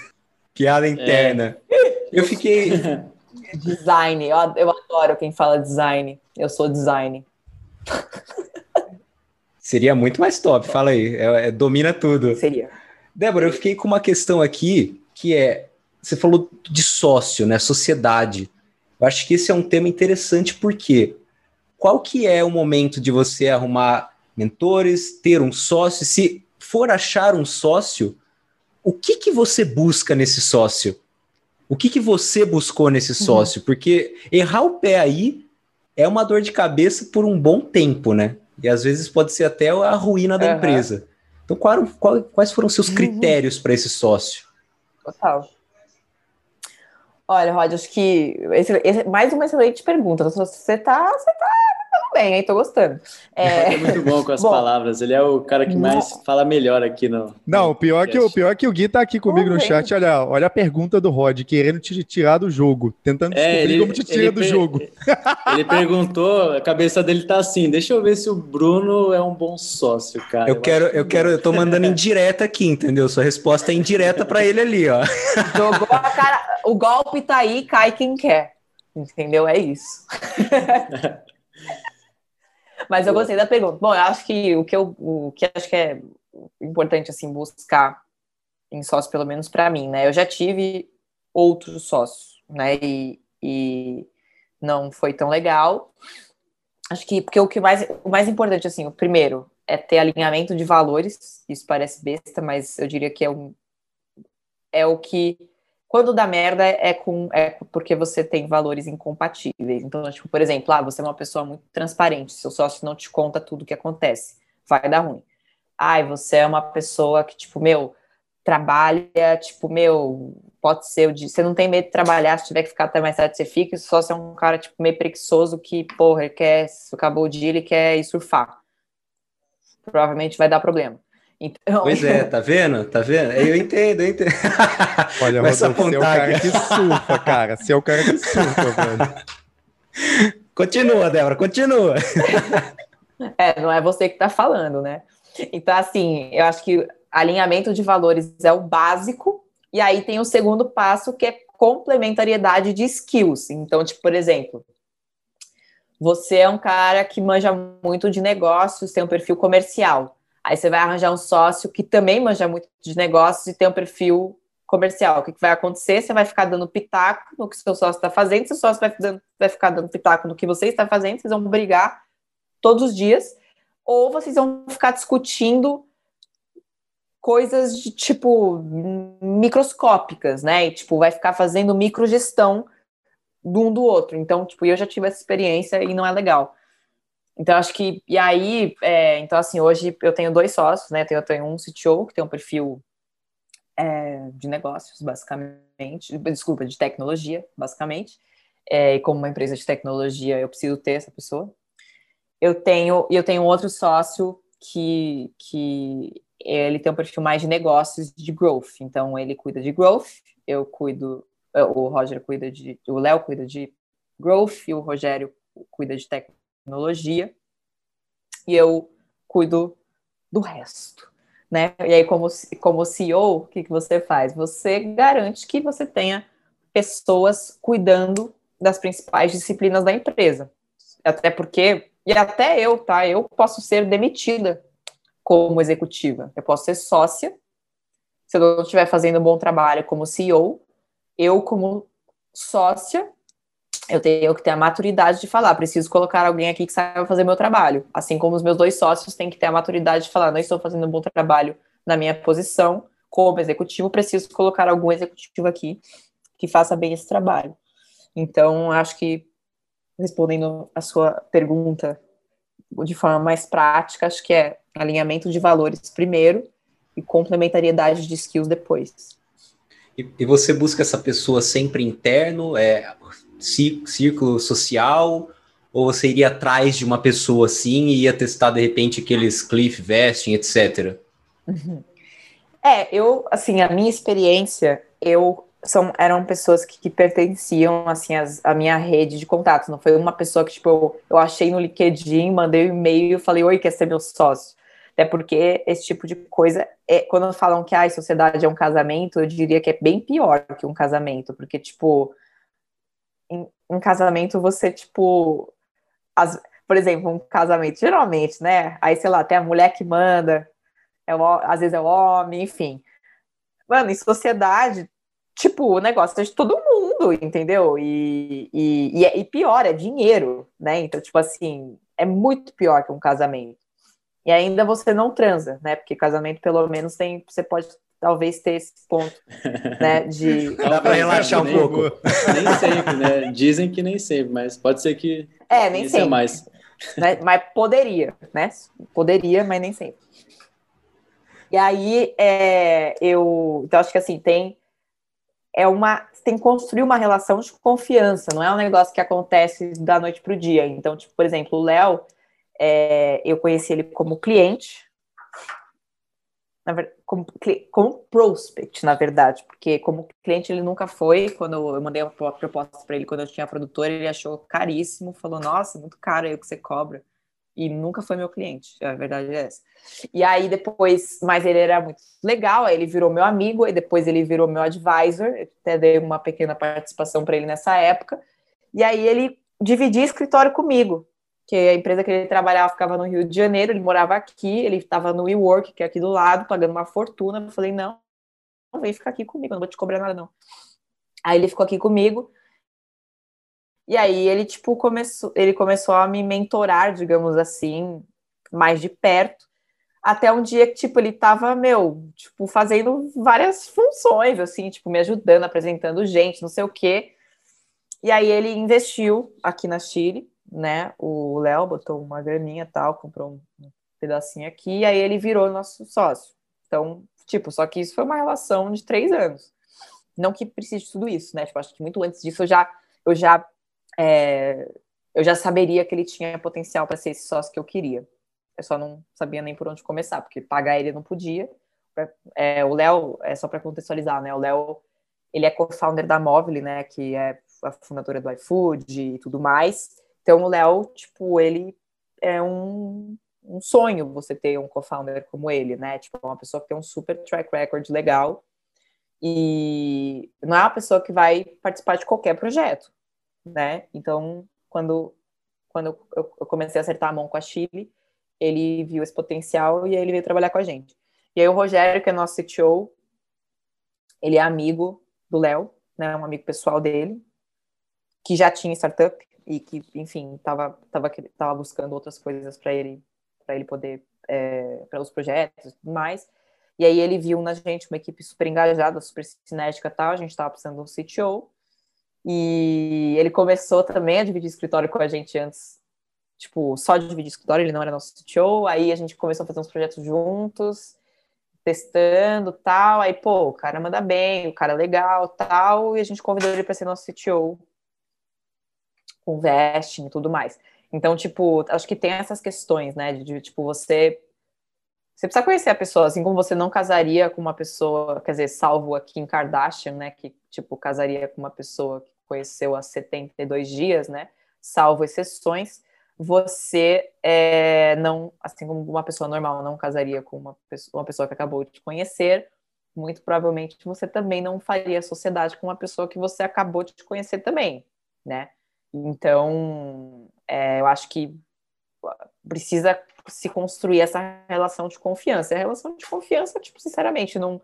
Piada interna. É. Eu fiquei. Design, eu, eu adoro quem fala design. Eu sou design. Seria muito mais top, fala aí. É, é, domina tudo. Seria. Débora, eu fiquei com uma questão aqui que é: você falou de sócio, né? Sociedade. Eu acho que esse é um tema interessante porque qual que é o momento de você arrumar mentores, ter um sócio? Se for achar um sócio, o que que você busca nesse sócio? O que que você buscou nesse uhum. sócio? Uhum. Porque errar o pé aí é uma dor de cabeça por um bom tempo, né? E às vezes pode ser até a ruína da uhum. empresa. Então, qual, qual, quais foram seus uhum. critérios uhum. para esse sócio? Total. Olha, Rod, acho que esse, esse, mais uma excelente pergunta. Você tá, você tá bem, aí tô gostando. É, é muito bom com as bom, palavras. Ele é o cara que mais não. fala melhor aqui no. Não, o pior que o pior que o Gui tá aqui comigo no chat. Olha, olha a pergunta do Rod, querendo te tirar do jogo, tentando é, descobrir ele, como te tira do jogo. Ele perguntou, a cabeça dele tá assim. Deixa eu ver se o Bruno é um bom sócio, cara. Eu, eu quero, eu quero, eu tô mandando indireta aqui, entendeu? Sua resposta é indireta para ele ali, ó. Jogou a cara, o golpe tá aí, cai quem quer. Entendeu? É isso. Mas eu gostei da pergunta. Bom, eu acho que o que eu o que acho que é importante assim buscar em sócio, pelo menos para mim, né? Eu já tive outros sócios, né? E, e não foi tão legal. Acho que porque o que mais o mais importante assim, o primeiro é ter alinhamento de valores. Isso parece besta, mas eu diria que é um é o que quando dá merda é, com, é porque você tem valores incompatíveis. Então, tipo, por exemplo, ah, você é uma pessoa muito transparente, seu sócio não te conta tudo o que acontece, vai dar ruim. Ai, você é uma pessoa que, tipo, meu, trabalha, tipo, meu, pode ser o dia. Você não tem medo de trabalhar, se tiver que ficar até mais tarde, você fica. Só se é um cara, tipo, meio preguiçoso que, porra, ele quer, acabou o dia, ele quer ir surfar. Provavelmente vai dar problema. Então... Pois é, tá vendo? Tá vendo? Eu entendo, eu entendo. Olha, Rodolfo, você é o cara que surfa, cara. Você é o cara que surfa, velho. Continua, Débora, continua. É, não é você que tá falando, né? Então, assim, eu acho que alinhamento de valores é o básico, e aí tem o segundo passo, que é complementariedade de skills. Então, tipo, por exemplo, você é um cara que manja muito de negócios, tem um perfil comercial. Aí você vai arranjar um sócio que também manja muito de negócios e tem um perfil comercial. O que, que vai acontecer? Você vai ficar dando pitaco no que seu sócio está fazendo, seu sócio vai, dando, vai ficar dando pitaco no que você está fazendo, vocês vão brigar todos os dias, ou vocês vão ficar discutindo coisas de tipo microscópicas, né? E tipo, vai ficar fazendo microgestão do um do outro. Então, tipo, eu já tive essa experiência e não é legal. Então, acho que. E aí, é, então, assim, hoje eu tenho dois sócios, né? Eu tenho um CTO, que tem um perfil é, de negócios, basicamente. Desculpa, de tecnologia, basicamente. É, e como uma empresa de tecnologia, eu preciso ter essa pessoa. Eu tenho, e eu tenho outro sócio que, que ele tem um perfil mais de negócios de growth. Então, ele cuida de growth, eu cuido, o Roger cuida de, o Léo cuida de growth e o Rogério cuida de tecnologia tecnologia e eu cuido do resto, né? E aí, como, como CEO, o que, que você faz? Você garante que você tenha pessoas cuidando das principais disciplinas da empresa. Até porque, e até eu, tá? Eu posso ser demitida como executiva. Eu posso ser sócia. Se eu não estiver fazendo um bom trabalho como CEO, eu, como sócia, eu tenho que ter a maturidade de falar, preciso colocar alguém aqui que saiba fazer meu trabalho. Assim como os meus dois sócios têm que ter a maturidade de falar, não estou fazendo um bom trabalho na minha posição como executivo, preciso colocar algum executivo aqui que faça bem esse trabalho. Então, acho que respondendo a sua pergunta de forma mais prática, acho que é alinhamento de valores primeiro e complementariedade de skills depois. E, você busca essa pessoa sempre interno? É, círculo social? Ou você iria atrás de uma pessoa assim e ia testar de repente aqueles cliff vesting, etc? Uhum. É, eu, assim, a minha experiência, eu são, eram pessoas que, que pertenciam, assim, as, a minha rede de contatos. Não foi uma pessoa que, tipo, eu, eu achei no LinkedIn, mandei um e-mail e falei, oi, quer ser meu sócio? Até porque esse tipo de coisa, é, quando falam que a ah, sociedade é um casamento, eu diria que é bem pior que um casamento, porque, tipo, em, em casamento você, tipo, as, por exemplo, um casamento, geralmente, né? Aí, sei lá, tem a mulher que manda, é o, às vezes é o homem, enfim. Mano, em sociedade, tipo, o negócio é de todo mundo, entendeu? E, e, e, é, pior, é dinheiro, né? Então, tipo assim, é muito pior que um casamento. E ainda você não transa, né? Porque casamento, pelo menos, tem. Você pode talvez ter esse ponto, né? De dá para relaxar um pouco. Nem sempre, né? Dizem que nem sempre, mas pode ser que é nem sempre. mais. Né? Mas poderia, né? Poderia, mas nem sempre. E aí é, eu, então acho que assim tem é uma. Você tem que construir uma relação de confiança, não é um negócio que acontece da noite para o dia. Então, tipo, por exemplo, o Léo, é, eu conheci ele como cliente, verdade, como, como prospect, na verdade, porque como cliente ele nunca foi. Quando eu mandei uma proposta para ele quando eu tinha produtora, ele achou caríssimo, falou: Nossa, muito caro aí o que você cobra. E nunca foi meu cliente, a verdade é essa. E aí depois, mas ele era muito legal, aí ele virou meu amigo, e depois ele virou meu advisor, eu até dei uma pequena participação para ele nessa época. E aí ele dividia escritório comigo que a empresa que ele trabalhava ficava no Rio de Janeiro, ele morava aqui, ele estava no WeWork, que é aqui do lado, pagando uma fortuna. Eu falei, não, não vem ficar aqui comigo, não vou te cobrar nada, não. Aí ele ficou aqui comigo. E aí ele, tipo, começou, ele começou a me mentorar, digamos assim, mais de perto. Até um dia que, tipo, ele tava, meu, tipo, fazendo várias funções, assim, tipo, me ajudando, apresentando gente, não sei o quê. E aí ele investiu aqui na Chile né? O Léo botou uma graninha tal, comprou um pedacinho aqui, e aí ele virou nosso sócio. Então, tipo, só que isso foi uma relação de três anos. Não que precise de tudo isso, né? Tipo, acho que muito antes disso eu já, eu já, é, eu já saberia que ele tinha potencial para ser esse sócio que eu queria. Eu só não sabia nem por onde começar, porque pagar ele não podia. É, o Léo, é só para contextualizar, né? O Léo, ele é co-founder da Móvel, né? Que é a fundadora do iFood e tudo mais. Então, o Léo, tipo, ele é um, um sonho você ter um co-founder como ele, né? Tipo, uma pessoa que tem um super track record legal e não é uma pessoa que vai participar de qualquer projeto, né? Então, quando, quando eu comecei a acertar a mão com a Chile, ele viu esse potencial e aí ele veio trabalhar com a gente. E aí o Rogério, que é nosso CTO, ele é amigo do Léo, né? Um amigo pessoal dele, que já tinha startup, e que, enfim, estava tava, tava buscando outras coisas para ele para ele poder é, para os projetos e tudo mais. E aí ele viu na gente uma equipe super engajada, super cinética e tal, a gente estava precisando de um CTO. E ele começou também a dividir escritório com a gente antes, tipo, só dividir escritório, ele não era nosso CTO. Aí a gente começou a fazer uns projetos juntos, testando tal. Aí, pô, o cara manda bem, o cara é legal tal. E a gente convidou ele para ser nosso CTO com vesting e tudo mais. Então, tipo, acho que tem essas questões, né? De, de, tipo, você. Você precisa conhecer a pessoa, assim como você não casaria com uma pessoa, quer dizer, salvo aqui em Kardashian, né? Que, tipo, casaria com uma pessoa que conheceu há 72 dias, né? Salvo exceções, você é, não, assim como uma pessoa normal não casaria com uma pessoa, uma pessoa que acabou de conhecer, muito provavelmente você também não faria sociedade com uma pessoa que você acabou de conhecer também, né? Então, é, eu acho que precisa se construir essa relação de confiança. a relação de confiança, tipo, sinceramente, não,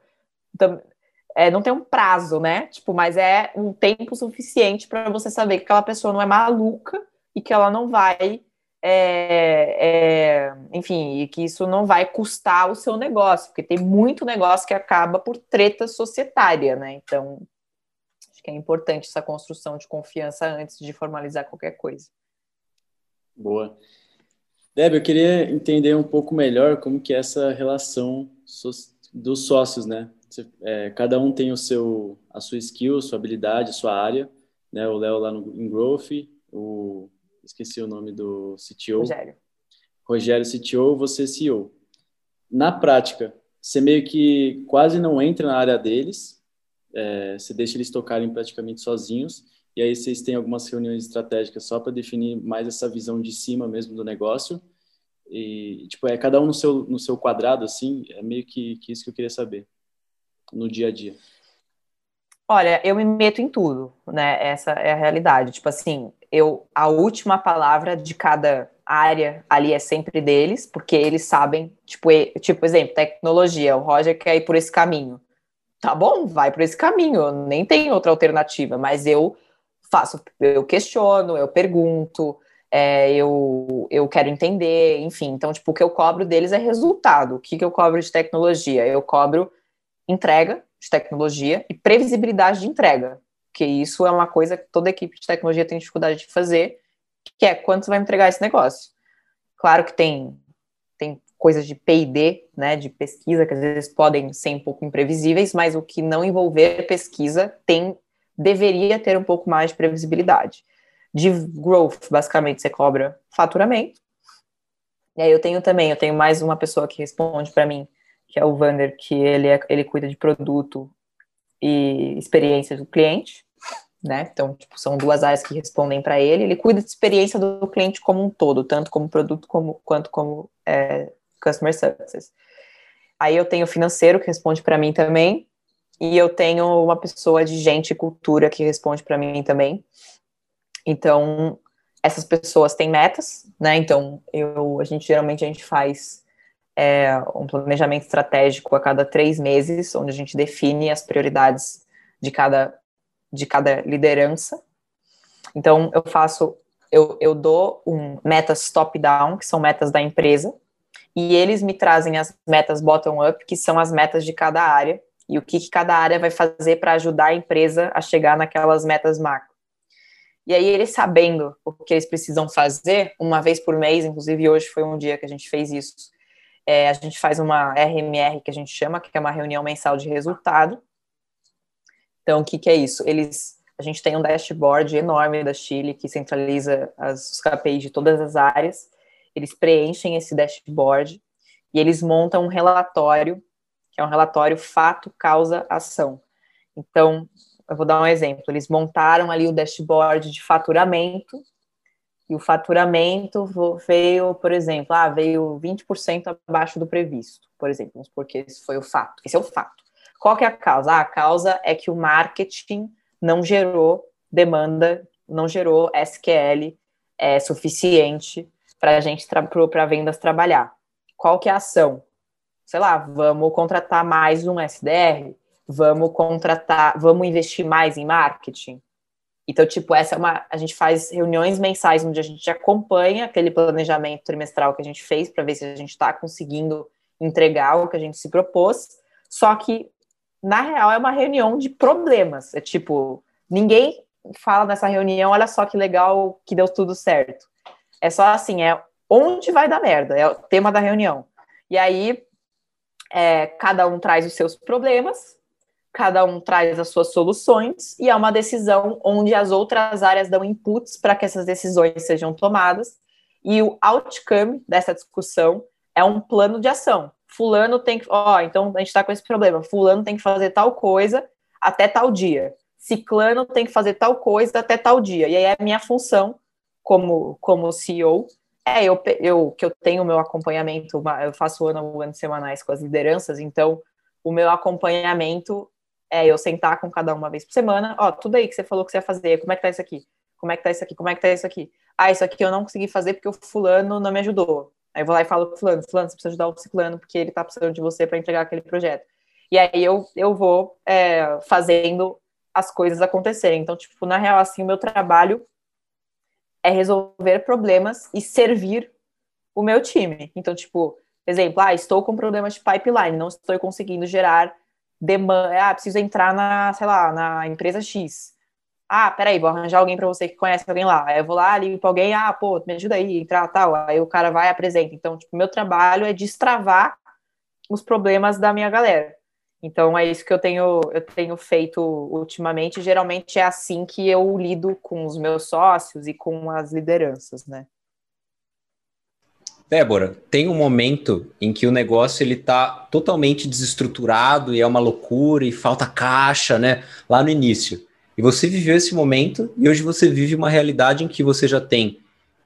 é, não tem um prazo, né? Tipo, mas é um tempo suficiente para você saber que aquela pessoa não é maluca e que ela não vai, é, é, enfim, e que isso não vai custar o seu negócio, porque tem muito negócio que acaba por treta societária, né? Então, que é importante essa construção de confiança antes de formalizar qualquer coisa. Boa. Deb, eu queria entender um pouco melhor como que é essa relação dos sócios, né? É, cada um tem o seu, a sua skill, sua habilidade, sua área, né? O Léo lá no, em Growth, o esqueci o nome do CTO. Rogério. Rogério CTO, você CEO. Na prática, você meio que quase não entra na área deles, é, você deixa eles tocarem praticamente sozinhos, e aí vocês têm algumas reuniões estratégicas só para definir mais essa visão de cima mesmo do negócio, e, tipo, é cada um no seu, no seu quadrado, assim, é meio que, que isso que eu queria saber, no dia a dia. Olha, eu me meto em tudo, né? Essa é a realidade. Tipo assim, eu a última palavra de cada área ali é sempre deles, porque eles sabem, tipo, tipo exemplo, tecnologia, o Roger quer ir por esse caminho tá bom, vai por esse caminho, nem tem outra alternativa, mas eu faço, eu questiono, eu pergunto, é, eu, eu quero entender, enfim, então, tipo, o que eu cobro deles é resultado, o que, que eu cobro de tecnologia? Eu cobro entrega de tecnologia e previsibilidade de entrega, porque isso é uma coisa que toda equipe de tecnologia tem dificuldade de fazer, que é quanto você vai entregar esse negócio. Claro que tem coisas de P&D, né, de pesquisa, que às vezes podem ser um pouco imprevisíveis, mas o que não envolver pesquisa tem deveria ter um pouco mais de previsibilidade. De growth, basicamente, você cobra faturamento. E aí eu tenho também, eu tenho mais uma pessoa que responde para mim, que é o Vander, que ele, é, ele cuida de produto e experiência do cliente, né? Então, tipo, são duas áreas que respondem para ele. Ele cuida de experiência do cliente como um todo, tanto como produto como, quanto como é, customer success. Aí eu tenho o financeiro que responde para mim também, e eu tenho uma pessoa de gente e cultura que responde para mim também. Então, essas pessoas têm metas, né? Então, eu, a gente geralmente a gente faz é, um planejamento estratégico a cada três meses, onde a gente define as prioridades de cada, de cada liderança. Então, eu faço, eu, eu dou um metas top-down, que são metas da empresa, e eles me trazem as metas bottom-up, que são as metas de cada área, e o que, que cada área vai fazer para ajudar a empresa a chegar naquelas metas macro. E aí, eles sabendo o que eles precisam fazer, uma vez por mês, inclusive hoje foi um dia que a gente fez isso, é, a gente faz uma RMR, que a gente chama, que é uma reunião mensal de resultado. Então, o que, que é isso? Eles, a gente tem um dashboard enorme da Chile, que centraliza as, os KPIs de todas as áreas, eles preenchem esse dashboard e eles montam um relatório que é um relatório fato, causa, ação. Então, eu vou dar um exemplo. Eles montaram ali o dashboard de faturamento, e o faturamento veio, por exemplo, ah, veio 20% abaixo do previsto, por exemplo, porque esse foi o fato. Esse é o fato. Qual que é a causa? Ah, a causa é que o marketing não gerou demanda, não gerou SQL é, suficiente para a gente, para vendas trabalhar. Qual que é a ação? sei lá, vamos contratar mais um SDR, vamos contratar, vamos investir mais em marketing. Então, tipo, essa é uma. A gente faz reuniões mensais onde a gente acompanha aquele planejamento trimestral que a gente fez para ver se a gente está conseguindo entregar o que a gente se propôs. Só que, na real, é uma reunião de problemas. É tipo, ninguém fala nessa reunião, olha só que legal que deu tudo certo. É só assim, é onde vai dar merda, é o tema da reunião. E aí, é, cada um traz os seus problemas, cada um traz as suas soluções, e é uma decisão onde as outras áreas dão inputs para que essas decisões sejam tomadas, e o outcome dessa discussão é um plano de ação. Fulano tem que, ó, então a gente está com esse problema, fulano tem que fazer tal coisa até tal dia. Ciclano tem que fazer tal coisa até tal dia. E aí é a minha função como, como CEO é, eu, eu que eu tenho o meu acompanhamento, eu faço ano ano semanais com as lideranças, então o meu acompanhamento é eu sentar com cada uma vez por semana, ó, tudo aí que você falou que você ia fazer, como é que tá isso aqui? Como é que tá isso aqui? Como é que tá isso aqui? Ah, isso aqui eu não consegui fazer porque o fulano não me ajudou. Aí eu vou lá e falo pro fulano, fulano, você precisa ajudar o ciclano porque ele tá precisando de você para entregar aquele projeto. E aí eu, eu vou é, fazendo as coisas acontecerem. Então, tipo, na real, assim, o meu trabalho é resolver problemas e servir o meu time. Então, tipo, exemplo, ah, estou com problemas de pipeline, não estou conseguindo gerar demanda, ah, preciso entrar na, sei lá, na empresa X. Ah, peraí, vou arranjar alguém para você que conhece alguém lá. Aí eu vou lá, ligo para alguém, ah, pô, me ajuda aí, entrar tal. Aí o cara vai e apresenta. Então, tipo, meu trabalho é destravar os problemas da minha galera. Então é isso que eu tenho, eu tenho feito ultimamente. Geralmente é assim que eu lido com os meus sócios e com as lideranças, né? Débora, tem um momento em que o negócio ele está totalmente desestruturado e é uma loucura e falta caixa, né? Lá no início. E você viveu esse momento e hoje você vive uma realidade em que você já tem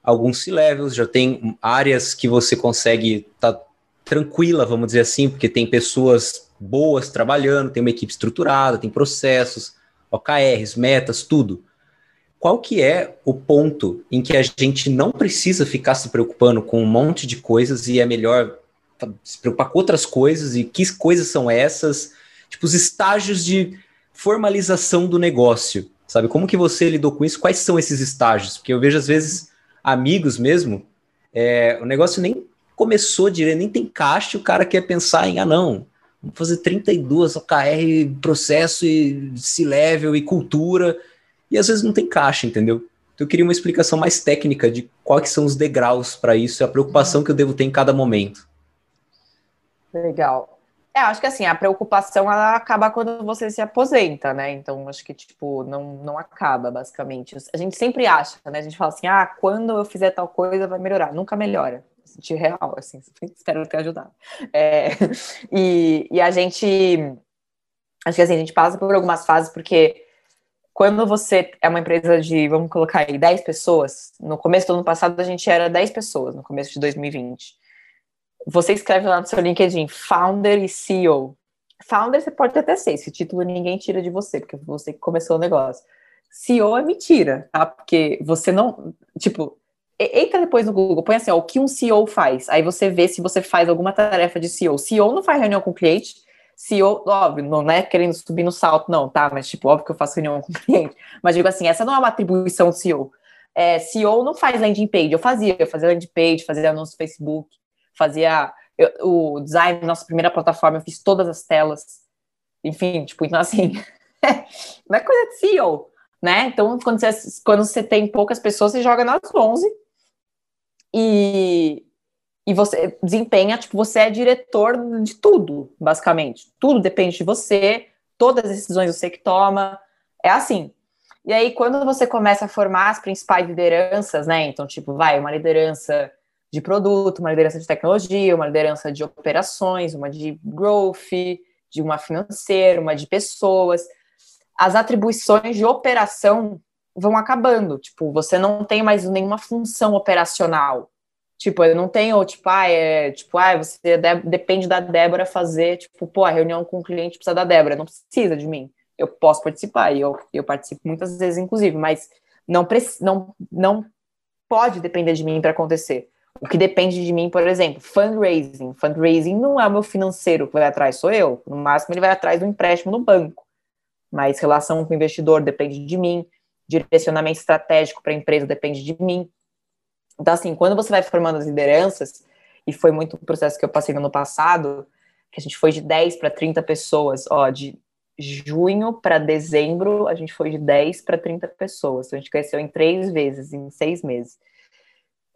alguns C-levels, já tem áreas que você consegue estar tá tranquila, vamos dizer assim, porque tem pessoas boas trabalhando, tem uma equipe estruturada, tem processos, OKRs, metas, tudo. Qual que é o ponto em que a gente não precisa ficar se preocupando com um monte de coisas e é melhor se preocupar com outras coisas e que coisas são essas? Tipo, os estágios de formalização do negócio, sabe? Como que você lidou com isso? Quais são esses estágios? Porque eu vejo, às vezes, amigos mesmo, é, o negócio nem começou direito, nem tem caixa, o cara quer pensar em, ah, não, Vamos fazer 32 OKR, processo e C-level e cultura. E às vezes não tem caixa, entendeu? Então eu queria uma explicação mais técnica de quais são os degraus para isso e a preocupação que eu devo ter em cada momento. Legal. É, acho que assim, a preocupação ela acaba quando você se aposenta, né? Então, acho que, tipo, não, não acaba, basicamente. A gente sempre acha, né? A gente fala assim, ah, quando eu fizer tal coisa vai melhorar. Nunca melhora. Sentir real, assim, espero ter ajudado. É, e, e a gente, acho que assim, a gente passa por algumas fases, porque quando você é uma empresa de, vamos colocar aí, 10 pessoas, no começo do ano passado a gente era 10 pessoas, no começo de 2020 você escreve lá no seu LinkedIn founder e CEO. Founder você pode até ser, esse título ninguém tira de você, porque você que começou o negócio. CEO é mentira, tá? Porque você não. Tipo, entra depois no Google, põe assim, ó, o que um CEO faz. Aí você vê se você faz alguma tarefa de CEO. CEO não faz reunião com o cliente. CEO, óbvio, não é querendo subir no salto, não, tá? Mas, tipo, óbvio que eu faço reunião com o cliente. Mas digo assim, essa não é uma atribuição do CEO. É, CEO não faz landing page. Eu fazia, eu fazia landing page, fazia anúncio no Facebook fazia eu, o design, nossa primeira plataforma, eu fiz todas as telas. Enfim, tipo, então assim, não é coisa de CEO, né? Então, quando você, quando você tem poucas pessoas, você joga nas 11 e, e você desempenha, tipo, você é diretor de tudo, basicamente. Tudo depende de você, todas as decisões você que toma, é assim. E aí, quando você começa a formar as principais lideranças, né? Então, tipo, vai, uma liderança de produto, uma liderança de tecnologia, uma liderança de operações, uma de growth, de uma financeira, uma de pessoas. As atribuições de operação vão acabando. Tipo, você não tem mais nenhuma função operacional. Tipo, eu não tenho, tipo, ah, é, tipo, ah, você de, depende da Débora fazer, tipo, pô, a reunião com o cliente precisa da Débora, não precisa de mim. Eu posso participar, e eu, eu participo muitas vezes, inclusive, mas não, não, não pode depender de mim para acontecer. O que depende de mim, por exemplo, fundraising. Fundraising não é o meu financeiro que vai atrás, sou eu. No máximo, ele vai atrás do empréstimo no banco. Mas relação com o investidor depende de mim. Direcionamento estratégico para a empresa depende de mim. Então, assim, quando você vai formando as lideranças, e foi muito o processo que eu passei no ano passado, que a gente foi de 10 para 30 pessoas, ó, de junho para dezembro, a gente foi de 10 para 30 pessoas. Então, a gente cresceu em três vezes, em seis meses.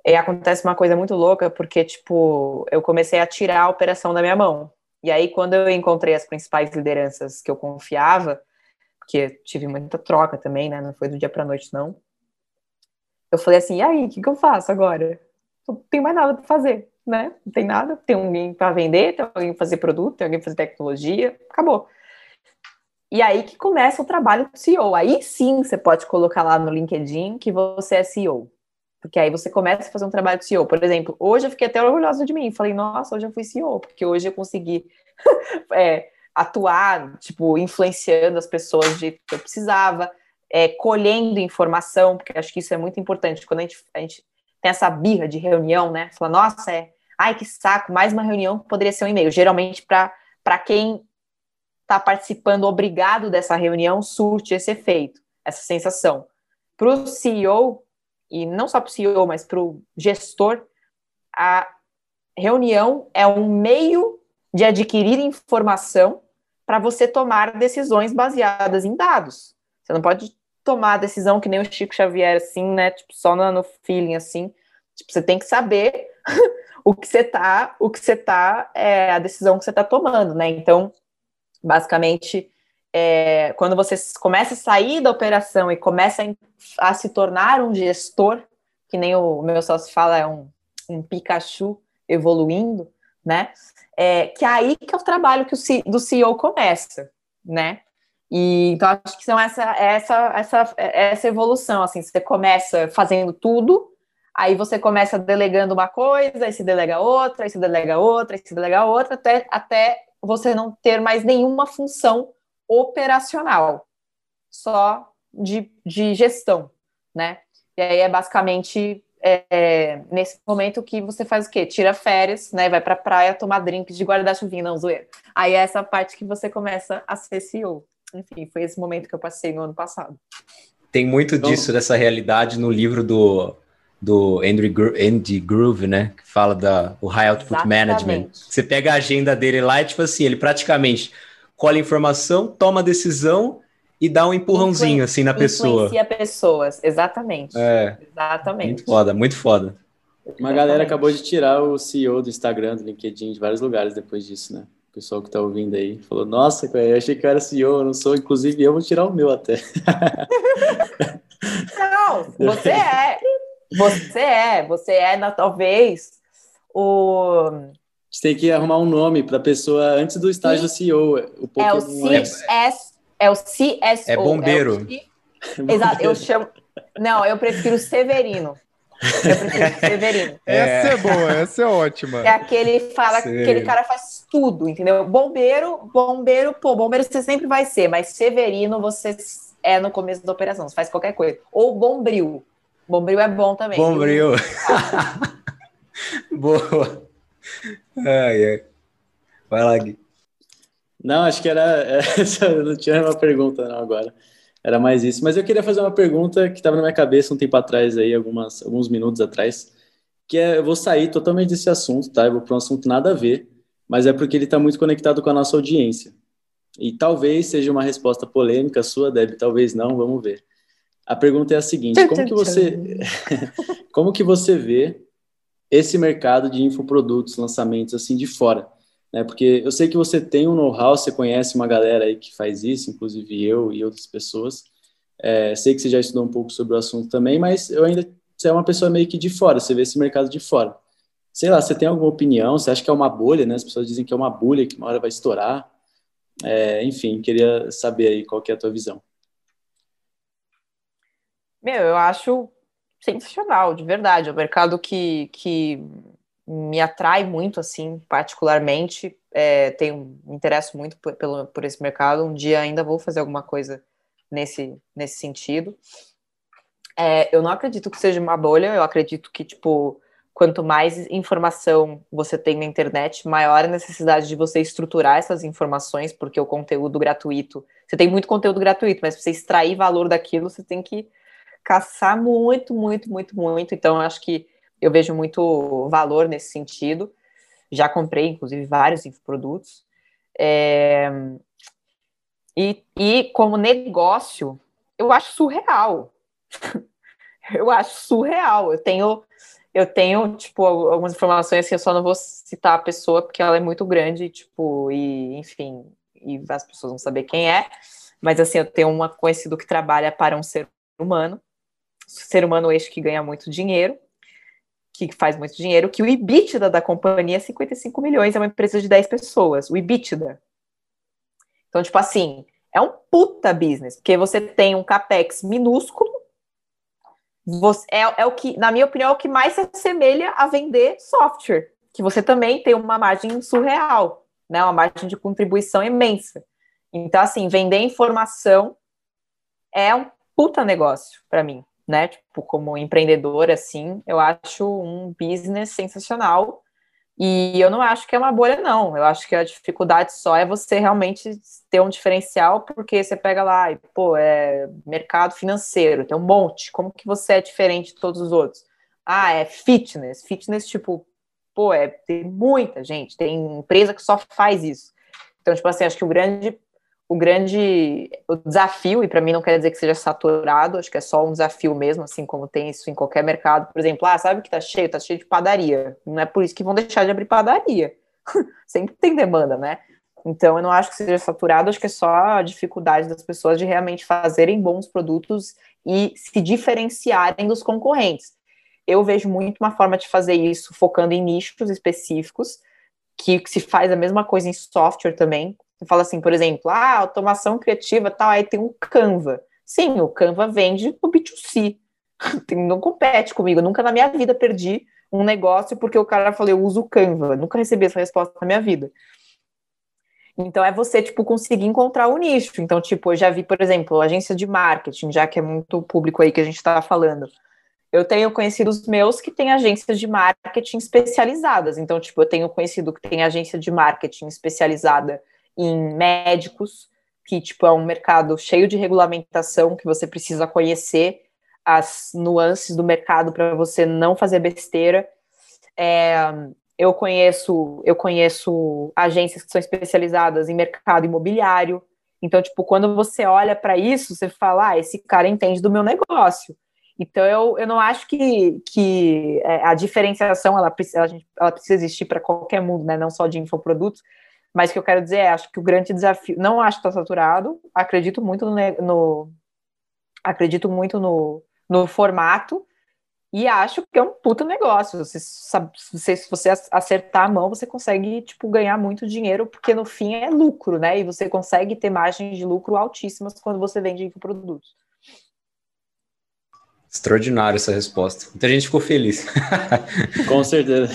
E acontece uma coisa muito louca, porque, tipo, eu comecei a tirar a operação da minha mão. E aí, quando eu encontrei as principais lideranças que eu confiava, porque tive muita troca também, né? Não foi do dia para noite, não. Eu falei assim: e aí, o que, que eu faço agora? Não tem mais nada para fazer, né? Não tem nada. Tem alguém para vender, tem alguém para fazer produto, tem alguém para fazer tecnologia, acabou. E aí que começa o trabalho do CEO. Aí sim você pode colocar lá no LinkedIn que você é CEO. Porque aí você começa a fazer um trabalho de CEO. Por exemplo, hoje eu fiquei até orgulhosa de mim. Falei, nossa, hoje eu fui CEO, porque hoje eu consegui é, atuar, tipo, influenciando as pessoas do jeito que eu precisava, é, colhendo informação, porque acho que isso é muito importante. Quando a gente, a gente tem essa birra de reunião, né? Fala, nossa, é, ai que saco, mais uma reunião que poderia ser um e-mail. Geralmente, para quem está participando obrigado dessa reunião, surte esse efeito, essa sensação. Para o CEO, e não só para o CEO, mas para o gestor, a reunião é um meio de adquirir informação para você tomar decisões baseadas em dados. Você não pode tomar a decisão que nem o Chico Xavier, assim, né? Tipo, só no, feeling, assim. Tipo, você tem que saber o que você tá, o que você tá, é a decisão que você tá tomando, né? Então, basicamente, é, quando você começa a sair da operação e começa a, a, se tornar um gestor, que nem o meu sócio fala, é um, um Pikachu evoluindo, né? É, que é aí que é o trabalho que o C, do CEO começa, né? E, então, acho que são essa, essa, essa, essa evolução, assim, você começa fazendo tudo, aí você começa delegando uma coisa, aí se delega outra, aí se delega outra, aí se delega outra, até, até você não ter mais nenhuma função operacional, só de, de gestão, né? E aí é basicamente é, nesse momento que você faz o quê? Tira férias, né? Vai pra praia tomar drinks de guarda-chuvinha, não, zoeira. Aí é essa parte que você começa a ser CEO. Enfim, foi esse momento que eu passei no ano passado. Tem muito então, disso, dessa realidade no livro do, do Andy, Gro Andy Groove, né? Que fala da o High Output Exatamente. Management. Você pega a agenda dele lá e, tipo assim, ele praticamente colhe informação, toma decisão e dá um empurrãozinho Influen assim na pessoa. Influencia pessoas, exatamente. É. Exatamente. Muito foda, muito foda. Uma galera acabou de tirar o CEO do Instagram, do LinkedIn, de vários lugares depois disso, né? O pessoal que tá ouvindo aí falou: Nossa, eu achei que eu era CEO, eu não sou, inclusive eu vou tirar o meu até. não, você é. Você é. Você é, na, talvez, o. Você tem que arrumar um nome para a pessoa antes do estágio do CEO. O é o CS, é o CSO. É bombeiro. É o, exato, eu chamo. Não, eu prefiro Severino. Eu prefiro Severino. Essa é. é boa, essa é ótima. É aquele fala que aquele cara faz tudo, entendeu? Bombeiro, bombeiro, pô, bombeiro você sempre vai ser, mas Severino você é no começo da operação, você faz qualquer coisa. Ou bombril. Bombril é bom também. Bombril. boa. Ai, ai. Vai lá, Gui. Não, acho que era. era não tinha uma pergunta, não, agora era mais isso. Mas eu queria fazer uma pergunta que estava na minha cabeça um tempo atrás, aí, algumas, alguns minutos atrás, que é, eu vou sair totalmente desse assunto, tá? Eu vou para um assunto nada a ver, mas é porque ele está muito conectado com a nossa audiência. E talvez seja uma resposta polêmica sua, Deb, talvez não, vamos ver. A pergunta é a seguinte: como que você, como que você vê esse mercado de infoprodutos, lançamentos assim de fora? Né? Porque eu sei que você tem um know-how, você conhece uma galera aí que faz isso, inclusive eu e outras pessoas. É, sei que você já estudou um pouco sobre o assunto também, mas eu ainda você é uma pessoa meio que de fora, você vê esse mercado de fora. Sei lá, você tem alguma opinião? Você acha que é uma bolha, né? As pessoas dizem que é uma bolha, que uma hora vai estourar. É, enfim, queria saber aí qual que é a tua visão. Meu, eu acho sensacional, de verdade. É um mercado que, que me atrai muito, assim, particularmente. É, tenho, me interesso muito por, pelo, por esse mercado. Um dia ainda vou fazer alguma coisa nesse, nesse sentido. É, eu não acredito que seja uma bolha, eu acredito que, tipo, quanto mais informação você tem na internet, maior a necessidade de você estruturar essas informações, porque o conteúdo gratuito, você tem muito conteúdo gratuito, mas para você extrair valor daquilo, você tem que caçar muito, muito, muito, muito. Então, eu acho que eu vejo muito valor nesse sentido. Já comprei, inclusive, vários produtos. É... E, e como negócio, eu acho surreal. eu acho surreal. Eu tenho, eu tenho, tipo, algumas informações que eu só não vou citar a pessoa porque ela é muito grande, tipo, e enfim, e as pessoas vão saber quem é. Mas assim, eu tenho uma conhecido que trabalha para um ser humano, ser humano eixo que ganha muito dinheiro, que faz muito dinheiro, que o EBITDA da companhia é 55 milhões, é uma empresa de 10 pessoas, o EBITDA. Então, tipo assim, é um puta business, porque você tem um capex minúsculo, você, é, é o que, na minha opinião, é o que mais se assemelha a vender software, que você também tem uma margem surreal, né, uma margem de contribuição imensa. Então, assim, vender informação é um puta negócio para mim né? Tipo, como empreendedora, assim, eu acho um business sensacional. E eu não acho que é uma bolha, não. Eu acho que a dificuldade só é você realmente ter um diferencial, porque você pega lá e, pô, é mercado financeiro, tem um monte. Como que você é diferente de todos os outros? Ah, é fitness. Fitness, tipo, pô, é, tem muita gente, tem empresa que só faz isso. Então, tipo assim, acho que o grande o grande o desafio, e para mim não quer dizer que seja saturado, acho que é só um desafio mesmo, assim como tem isso em qualquer mercado. Por exemplo, ah, sabe que tá cheio? Tá cheio de padaria. Não é por isso que vão deixar de abrir padaria. Sempre tem demanda, né? Então, eu não acho que seja saturado, acho que é só a dificuldade das pessoas de realmente fazerem bons produtos e se diferenciarem dos concorrentes. Eu vejo muito uma forma de fazer isso focando em nichos específicos, que se faz a mesma coisa em software também, fala assim, por exemplo, ah, automação criativa tal, aí tem um Canva. Sim, o Canva vende no B2C. não compete comigo. nunca na minha vida perdi um negócio porque o cara falou, eu uso o Canva. Nunca recebi essa resposta na minha vida. Então é você, tipo, conseguir encontrar o nicho. Então, tipo, eu já vi, por exemplo, agência de marketing, já que é muito público aí que a gente está falando. Eu tenho conhecidos meus que têm agências de marketing especializadas. Então, tipo, eu tenho conhecido que tem agência de marketing especializada em médicos, que tipo é um mercado cheio de regulamentação que você precisa conhecer as nuances do mercado para você não fazer besteira. É, eu conheço eu conheço agências que são especializadas em mercado imobiliário. Então, tipo, quando você olha para isso, você fala, ah, esse cara entende do meu negócio. Então, eu, eu não acho que, que é, a diferenciação ela, ela, ela precisa existir para qualquer mundo, né? não só de infoprodutos, mas o que eu quero dizer é, acho que o grande desafio, não acho que está saturado, acredito muito no, no acredito muito no, no formato, e acho que é um puta negócio. Você sabe, se você acertar a mão, você consegue tipo ganhar muito dinheiro, porque no fim é lucro, né? E você consegue ter margens de lucro altíssimas quando você vende infoprodutos. Extraordinário essa resposta. Muita gente ficou feliz. Com certeza.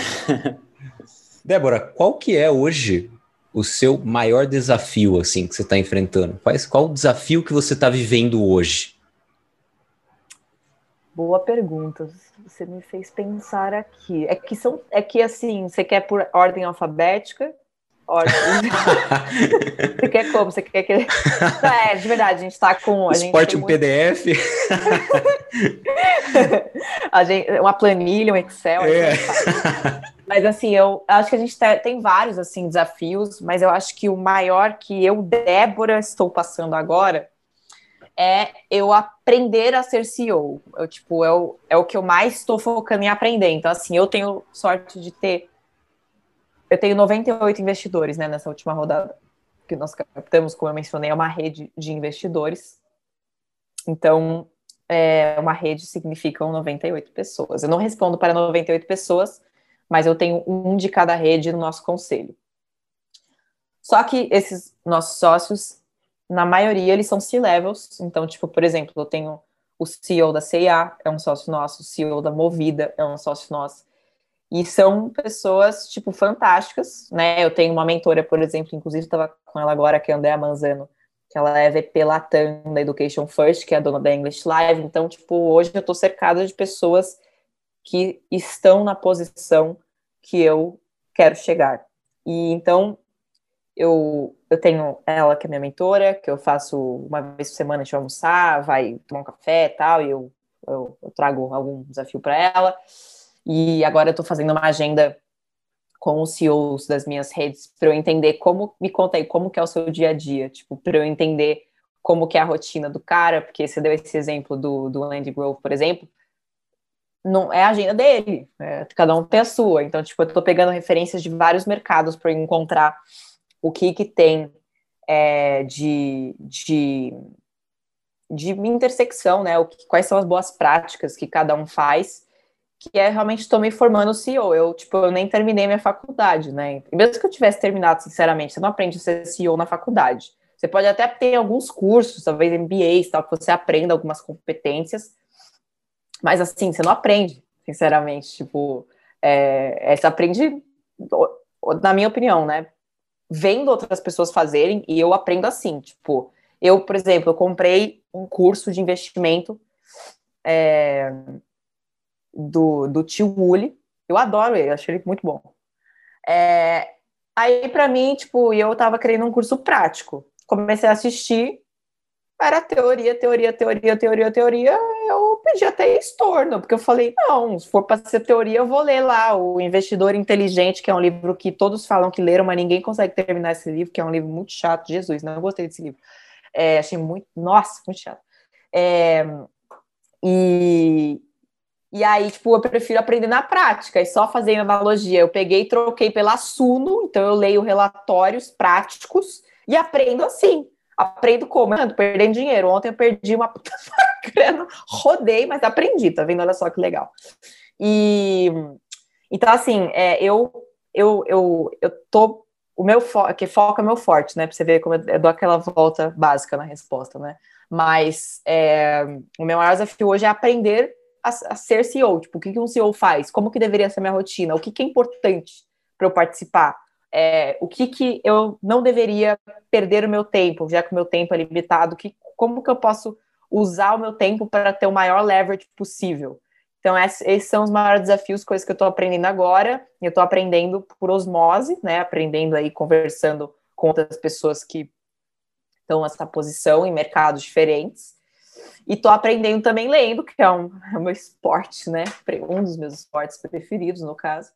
Débora, qual que é hoje o seu maior desafio assim que você está enfrentando? Qual, qual o desafio que você está vivendo hoje? Boa pergunta. Você me fez pensar aqui. É que são, é que assim, você quer por ordem alfabética? Ordem. você quer como? Você quer que É, de verdade, a gente está com a Esporte um muito... PDF. a gente, uma planilha, um Excel. É. Mas assim, eu acho que a gente tem vários assim desafios, mas eu acho que o maior que eu, Débora, estou passando agora é eu aprender a ser CEO. Eu, tipo, é o, é o que eu mais estou focando em aprender. Então, assim, eu tenho sorte de ter. Eu tenho 98 investidores né, nessa última rodada que nós captamos, como eu mencionei, é uma rede de investidores. Então, é, uma rede significam 98 pessoas. Eu não respondo para 98 pessoas, mas eu tenho um de cada rede no nosso conselho. Só que esses nossos sócios, na maioria eles são C-levels, então, tipo, por exemplo, eu tenho o CEO da CIA, é um sócio nosso, o CEO da Movida é um sócio nosso, e são pessoas, tipo, fantásticas, né, eu tenho uma mentora, por exemplo, inclusive estava com ela agora, que é a Andrea Manzano, que ela é VP Latam da Education First, que é a dona da English Live, então, tipo, hoje eu estou cercada de pessoas que estão na posição que eu quero chegar. E então, eu, eu tenho ela que é minha mentora, que eu faço uma vez por semana a gente almoçar, vai tomar um café e tal, e eu, eu, eu trago algum desafio para ela. E agora eu estou fazendo uma agenda com os CEOs das minhas redes para eu entender como me conta aí como que é o seu dia a dia, tipo, para eu entender como que é a rotina do cara, porque você deu esse exemplo do, do Land Grove, por exemplo, não é a agenda dele, né? cada um tem a sua. Então, tipo, eu estou pegando referências de vários mercados para encontrar o que, que tem é, de, de, de intersecção, né? O que, quais são as boas práticas que cada um faz, que é realmente estou me formando CEO. Eu, tipo, eu nem terminei minha faculdade, né? E mesmo que eu tivesse terminado, sinceramente, você não aprende a ser CEO na faculdade. Você pode até ter alguns cursos, talvez MBAs, tal, que você aprenda algumas competências, mas assim, você não aprende, sinceramente. Tipo, é, é, você aprende, na minha opinião, né? vendo outras pessoas fazerem e eu aprendo assim, tipo, eu, por exemplo, eu comprei um curso de investimento é, do, do tio Wooly, eu adoro ele, acho ele muito bom. É, aí, para mim, tipo, eu tava querendo um curso prático, comecei a assistir, era teoria, teoria, teoria, teoria, teoria, eu pedi até estorno, porque eu falei, não, se for para ser teoria, eu vou ler lá o Investidor Inteligente, que é um livro que todos falam que leram, mas ninguém consegue terminar esse livro, que é um livro muito chato, Jesus, não gostei desse livro. É, achei muito, nossa, muito chato. É, e, e aí, tipo, eu prefiro aprender na prática e só fazendo analogia. Eu peguei e troquei pela Suno, então eu leio relatórios práticos e aprendo assim. Aprendo como? Ando perdendo dinheiro. Ontem eu perdi uma puta grana, rodei, mas aprendi, tá vendo? Olha só que legal. E então, assim, é, eu, eu, eu, eu tô. O meu foco, que foco é meu forte, né? Pra você ver como eu, eu dou aquela volta básica na resposta, né? Mas é, o meu maior desafio hoje é aprender a, a, ser CEO. Tipo, o que, que um CEO faz? Como que deveria ser minha rotina? O que, que é importante para eu participar? É, o que, que eu não deveria perder o meu tempo, já que o meu tempo é limitado, que, como que eu posso usar o meu tempo para ter o maior leverage possível. Então, esses são os maiores desafios, coisas que eu estou aprendendo agora. Eu estou aprendendo por osmose, né? Aprendendo aí, conversando com outras pessoas que estão nessa posição em mercados diferentes. E estou aprendendo também lendo, que é um, é meu esporte, né? Um dos meus esportes preferidos, no caso.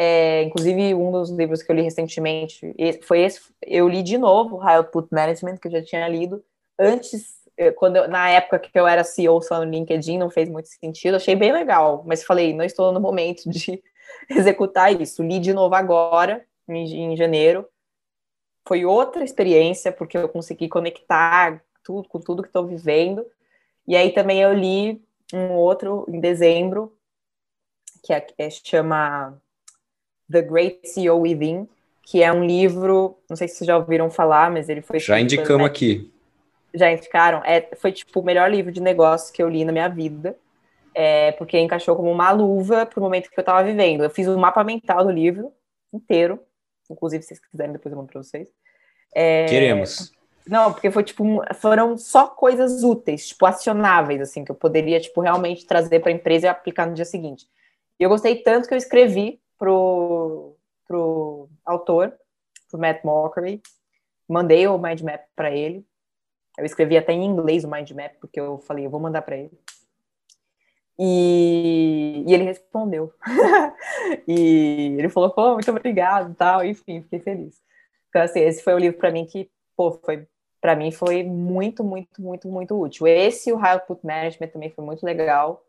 É, inclusive, um dos livros que eu li recentemente foi esse. Eu li de novo High Output Management, que eu já tinha lido antes eu, quando eu, na época que eu era CEO só no LinkedIn, não fez muito sentido, achei bem legal, mas falei, não estou no momento de executar isso. Li de novo agora, em, em janeiro. Foi outra experiência, porque eu consegui conectar tudo com tudo que estou vivendo. E aí também eu li um outro em dezembro, que é, é, chama The Great CEO Within, que é um livro, não sei se vocês já ouviram falar, mas ele foi... Já indicamos aqui já indicaram, é, foi tipo o melhor livro de negócios que eu li na minha vida, é, porque encaixou como uma luva pro momento que eu estava vivendo. Eu fiz o um mapa mental do livro inteiro, inclusive se vocês quiserem depois eu mando para vocês. É, Queremos. Não, porque foi tipo foram só coisas úteis, tipo acionáveis assim que eu poderia tipo realmente trazer para a empresa e aplicar no dia seguinte. E eu gostei tanto que eu escrevi pro pro autor, pro Matt Mockery, mandei o mind map para ele eu escrevi até em inglês o mind map, porque eu falei, eu vou mandar para ele. E, e, ele respondeu. e ele falou, pô, muito obrigado, tal, enfim, fiquei feliz. Então, assim, esse foi o livro para mim que, pô, foi para mim foi muito, muito, muito, muito útil. Esse, o High Output Management também foi muito legal.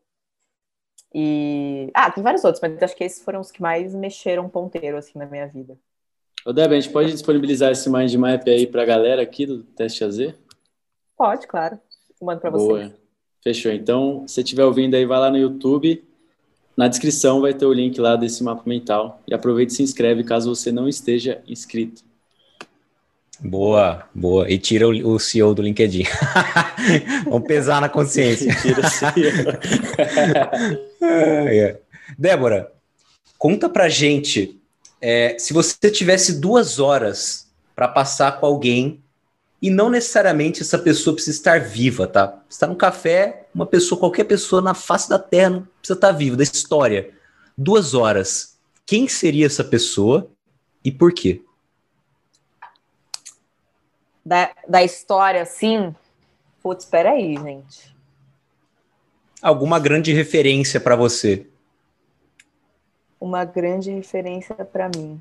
E ah, tem vários outros, mas acho que esses foram os que mais mexeram ponteiro assim na minha vida. Ô, Deb, a gente pode disponibilizar esse mind map aí para a galera aqui do Teste AZ? Pode, claro. Eu mando para vocês. Fechou. Então, se você estiver ouvindo aí, vai lá no YouTube. Na descrição vai ter o link lá desse mapa mental. E aproveite e se inscreve caso você não esteja inscrito. Boa, boa. E tira o, o CEO do LinkedIn. Vamos pesar na consciência. tira o CEO. é. Débora, conta pra gente. É, se você tivesse duas horas para passar com alguém e não necessariamente essa pessoa precisa estar viva, tá? Você está num café, uma pessoa, qualquer pessoa na face da Terra não precisa estar viva, da história. Duas horas. Quem seria essa pessoa e por quê? Da, da história, sim? Putz, espera aí, gente. Alguma grande referência para você? Uma grande referência para mim.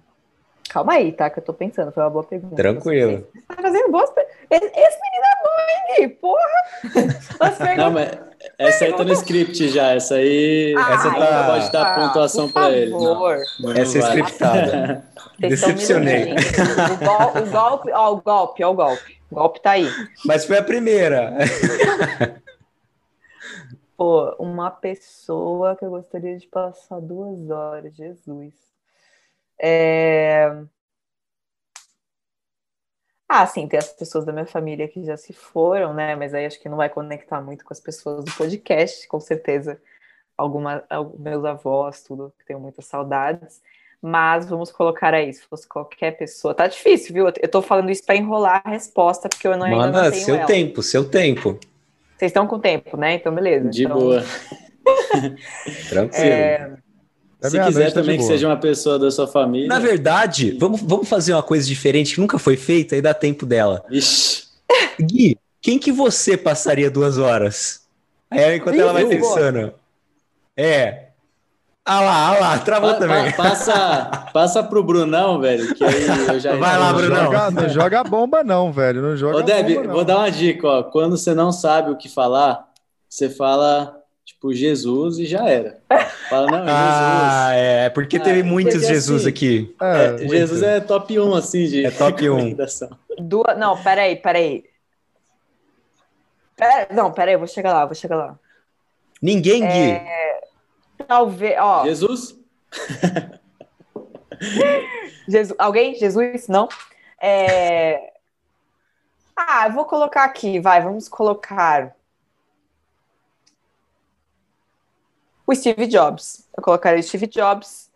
Calma aí, tá? Que eu tô pensando, foi uma boa pergunta. Tranquilo. Você tá fazendo boas perguntas. Esse menino é bom, hein, porra! Não, mas essa aí tá no script já. Essa aí. Ai, essa tá, pode dar ah, pontuação para ele. Não, essa é scriptada. Decepcionei. O, gol, o, golpe, ó, o golpe, ó, o golpe. O golpe tá aí. Mas foi a primeira. Pô, uma pessoa que eu gostaria de passar duas horas, Jesus. É... Ah, sim, tem as pessoas da minha família que já se foram, né? Mas aí acho que não vai conectar muito com as pessoas do podcast, com certeza. Alguma, meus avós, tudo, que tenho muitas saudades. Mas vamos colocar aí, se fosse qualquer pessoa. Tá difícil, viu? Eu tô falando isso para enrolar a resposta, porque eu não, Manda ainda não tenho seu ela. tempo, seu tempo. Vocês estão com tempo, né? Então, beleza. De então... boa. Tranquilo. É... É Se quiser também que seja uma pessoa da sua família. Na verdade, vamos, vamos fazer uma coisa diferente que nunca foi feita e dá tempo dela. Ixi. Gui, quem que você passaria duas horas? Aí enquanto Ih, ela vai pensando. É. Ah lá, ah lá, travou pa, também. Pa, passa, passa pro Brunão, velho, que aí eu já... Vai lá, Brunão. Joga, não joga bomba não, velho, não joga Ô, Deb, bomba, não. vou dar uma dica, ó. Quando você não sabe o que falar, você fala tipo, Jesus e já era. Fala, não, Jesus. Ah, é, porque teve ah, muitos porque, Jesus assim, aqui. É, é, Jesus é top 1, assim, de É top 1. Duas, não, peraí, peraí. Pera, não, peraí, vou chegar lá, vou chegar lá. Ninguém, Gui. É, talvez, ó. Jesus? Jesus? Alguém? Jesus? Não? É... Ah, eu vou colocar aqui, vai, vamos colocar o Steve Jobs. Eu colocaria o Steve Jobs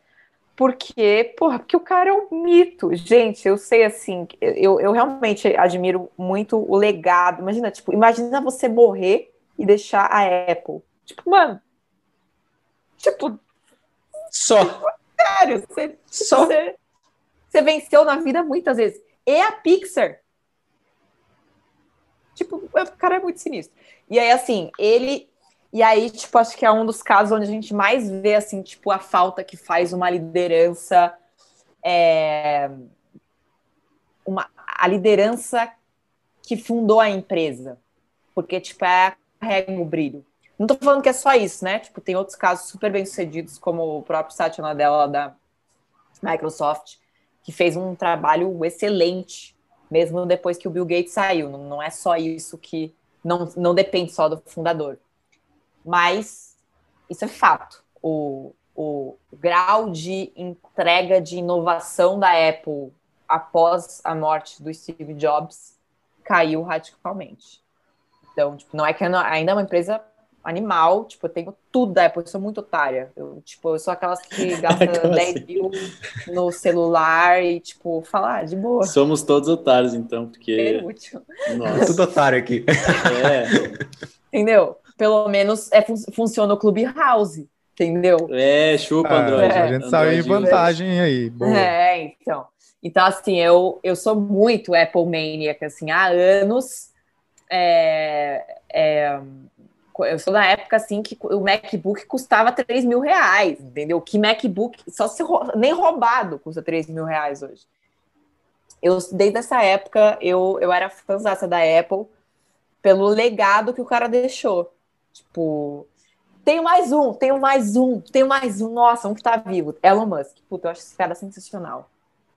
porque, porra, porque o cara é um mito. Gente, eu sei assim, eu, eu realmente admiro muito o legado. Imagina, tipo, imagina você morrer e deixar a Apple. Tipo, mano. Tipo. Só. Tipo, sério, você, Só. Você, você venceu na vida muitas vezes. E a Pixar. Tipo, o cara é muito sinistro. E aí, assim, ele e aí, tipo, acho que é um dos casos onde a gente mais vê, assim, tipo, a falta que faz uma liderança. É, uma, a liderança que fundou a empresa. porque, tipo, é carrega o brilho. Não tô falando que é só isso, né? Tipo, tem outros casos super bem sucedidos, como o próprio Satya Nadella da Microsoft, que fez um trabalho excelente, mesmo depois que o Bill Gates saiu. Não, não é só isso que não, não depende só do fundador. Mas isso é fato. O, o grau de entrega de inovação da Apple após a morte do Steve Jobs caiu radicalmente. Então, tipo, não é que ainda é uma empresa animal, tipo, eu tenho tudo da Apple, eu sou muito otária. Eu, tipo, eu sou aquelas que gastam 10 assim? mil no celular e, tipo, falar ah, de boa. Somos todos otários, então, porque. É útil. Nossa. Tudo otário aqui. É. Entendeu? Pelo menos é, fun funciona o Clubhouse, entendeu? É, chupa, ah, Android. A gente saiu em vantagem aí. Boa. É, então. Então, assim, eu, eu sou muito Apple Maniac, assim, há anos. É, é, eu sou da época assim que o MacBook custava 3 mil reais, entendeu? Que MacBook, só se nem roubado custa 3 mil reais hoje. Eu, desde essa época, eu, eu era fãzaça da Apple pelo legado que o cara deixou. Tipo, tenho mais um, tenho mais um, tenho mais um. Nossa, um que tá vivo. Elon Musk. Puta, eu acho esse cara sensacional.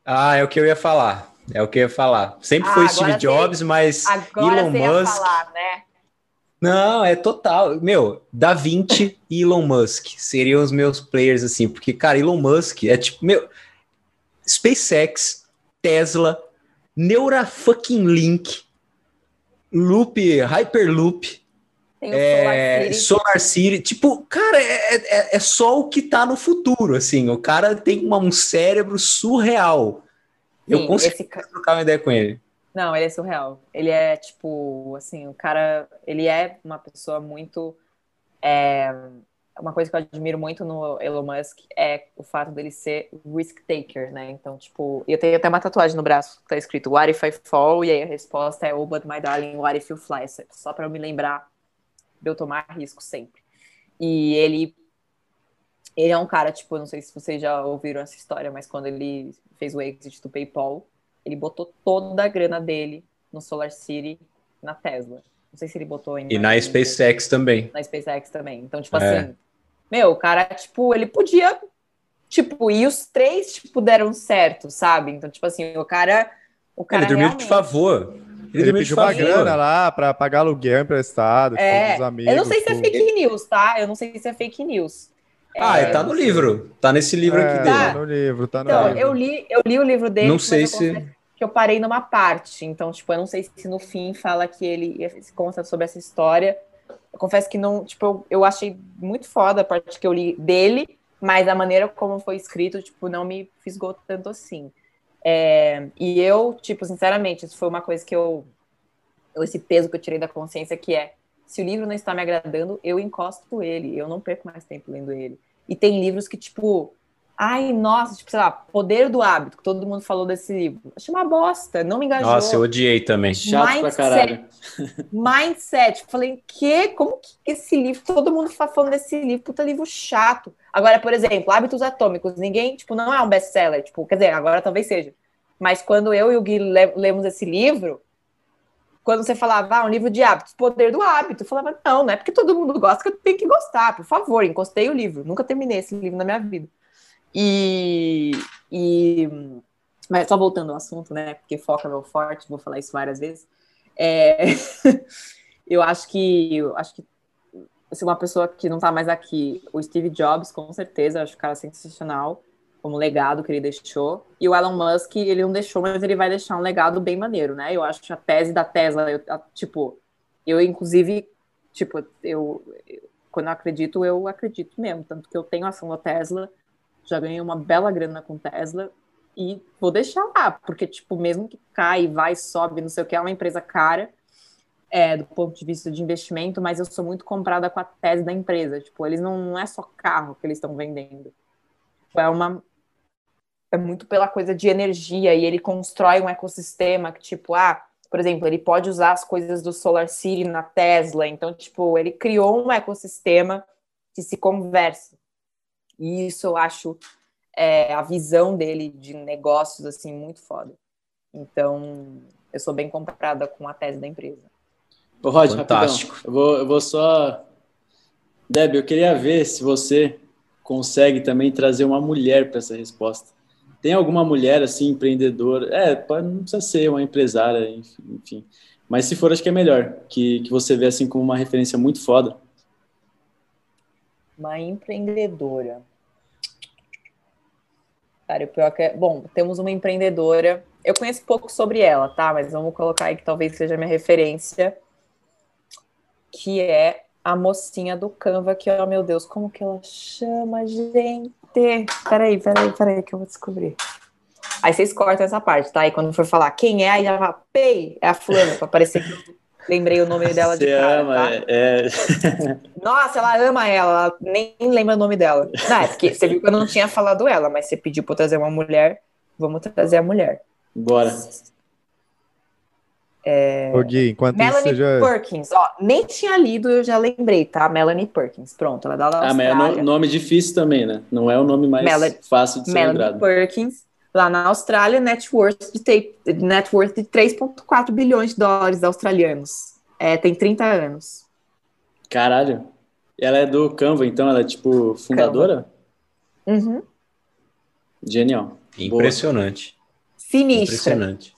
Ah, é o que eu ia falar. É o que eu ia falar. Sempre ah, foi Steve Jobs, mas Elon Musk. Falar, né? Não, é total. Meu, Da Vinci e Elon Musk seriam os meus players, assim, porque, cara, Elon Musk é tipo, meu. SpaceX, Tesla, Neura fucking Link, Loop, Hyperloop, é, Solar, City. Solar, City. Tipo, cara, é, é, é, só o que tá no futuro, assim. O cara tem uma, um cérebro surreal. Sim, Eu consigo esse... trocar uma ideia com ele. Não, ele é surreal. Ele é, tipo, assim, o cara. Ele é uma pessoa muito. É, uma coisa que eu admiro muito no Elon Musk é o fato dele ser risk taker, né? Então, tipo, eu tenho até uma tatuagem no braço que tá escrito What if I fall? E aí a resposta é Oh, but my darling, what if you fly? Só para eu me lembrar de eu tomar risco sempre. E ele. Ele é um cara, tipo, não sei se vocês já ouviram essa história, mas quando ele fez o exit do PayPal, ele botou toda a grana dele no Solar City na Tesla. Não sei se ele botou em. E na SpaceX também. Na SpaceX também. Então, tipo é. assim, meu, o cara, tipo, ele podia. Tipo, e os três, tipo, deram certo, sabe? Então, tipo assim, o cara. O cara ele dormiu de favor. Ele, ele pediu uma grana lá para pagar aluguel emprestado, é, tipo, amigos. Eu não sei se é fake news, tá? Eu não sei se é fake news. Ah, é, tá no livro. Tá nesse livro é, aqui dele. Tá no livro, tá no então, livro. Eu li, eu li o livro dele. Não sei se. Que eu parei numa parte. Então, tipo, eu não sei se no fim fala que ele conta sobre essa história. Eu confesso que não, tipo, eu, eu achei muito foda a parte que eu li dele, mas a maneira como foi escrito, tipo, não me fisgou tanto assim. É, e eu, tipo, sinceramente, isso foi uma coisa que eu. Esse peso que eu tirei da consciência, que é se o livro não está me agradando, eu encosto ele, eu não perco mais tempo lendo ele. E tem livros que, tipo, ai, nossa, tipo, sei lá, Poder do Hábito, que todo mundo falou desse livro. Achei uma bosta, não me engajou. Nossa, eu odiei também. Chato Mindset, pra caralho. Mindset. Falei, que? Como que esse livro, todo mundo tá falando desse livro, puta livro chato. Agora, por exemplo, Hábitos Atômicos, ninguém, tipo, não é um best-seller, tipo, quer dizer, agora talvez seja. Mas quando eu e o Gui lemos esse livro, quando você falava, ah, um livro de hábitos, poder do hábito, eu falava, não, não é porque todo mundo gosta que eu tenho que gostar, por favor, encostei o livro, nunca terminei esse livro na minha vida. E, e mas só voltando ao assunto, né, porque foca meu forte, vou falar isso várias vezes, é, eu acho que, eu acho que se uma pessoa que não está mais aqui, o Steve Jobs, com certeza, eu acho o cara sensacional, como legado que ele deixou. E o Elon Musk, ele não deixou, mas ele vai deixar um legado bem maneiro, né? Eu acho que a tese da Tesla, eu, tipo, eu inclusive, tipo, eu, eu, quando eu acredito, eu acredito mesmo. Tanto que eu tenho ação da Tesla, já ganhei uma bela grana com Tesla e vou deixar lá, porque, tipo, mesmo que cai, vai, sobe, não sei o que, é uma empresa cara. É, do ponto de vista de investimento, mas eu sou muito comprada com a tese da empresa. Tipo, eles não, não é só carro que eles estão vendendo. É uma, é muito pela coisa de energia e ele constrói um ecossistema que, tipo, ah, por exemplo, ele pode usar as coisas do Solar City na Tesla, então, tipo, ele criou um ecossistema que se conversa. E isso eu acho é, a visão dele de negócios, assim, muito foda. Então, eu sou bem comprada com a tese da empresa. Ô, Rod, Fantástico. rapidão. Eu vou, eu vou só. Deb, eu queria ver se você consegue também trazer uma mulher para essa resposta. Tem alguma mulher assim, empreendedora? É, pode, não precisa ser uma empresária, enfim, enfim. Mas se for, acho que é melhor. Que, que você vê assim como uma referência muito foda. Uma empreendedora. Cara, o pior que é. Bom, temos uma empreendedora. Eu conheço pouco sobre ela, tá? Mas vamos colocar aí que talvez seja minha referência. Que é a mocinha do Canva, que, oh meu Deus, como que ela chama, gente? Peraí, peraí, peraí, que eu vou descobrir. Aí vocês cortam essa parte, tá? E quando for falar quem é, aí já fala, pei, é a fulana, pra parecer que eu lembrei o nome dela de Você cara, ama, tá? é, é- Nossa, ela ama ela, ela nem lembra o nome dela. Não, é porque você viu que eu não tinha falado ela, mas você pediu pra eu trazer uma mulher, vamos trazer a mulher. Bora. Ô, Gui, enquanto isso, Melanie você já... Perkins, ó, nem tinha lido, eu já lembrei, tá? Melanie Perkins, pronto, ela é da Ah, mas é nome difícil também, né? Não é o nome mais Melanie- fácil de ser Melanie lembrado. Perkins, lá na Austrália, net worth de, net worth de 3,4 bilhões de dólares australianos. É, tem 30 anos. Caralho. Ela é do Canva, então ela é tipo fundadora? Uhum. Genial. Impressionante. Sinistra. Impressionante.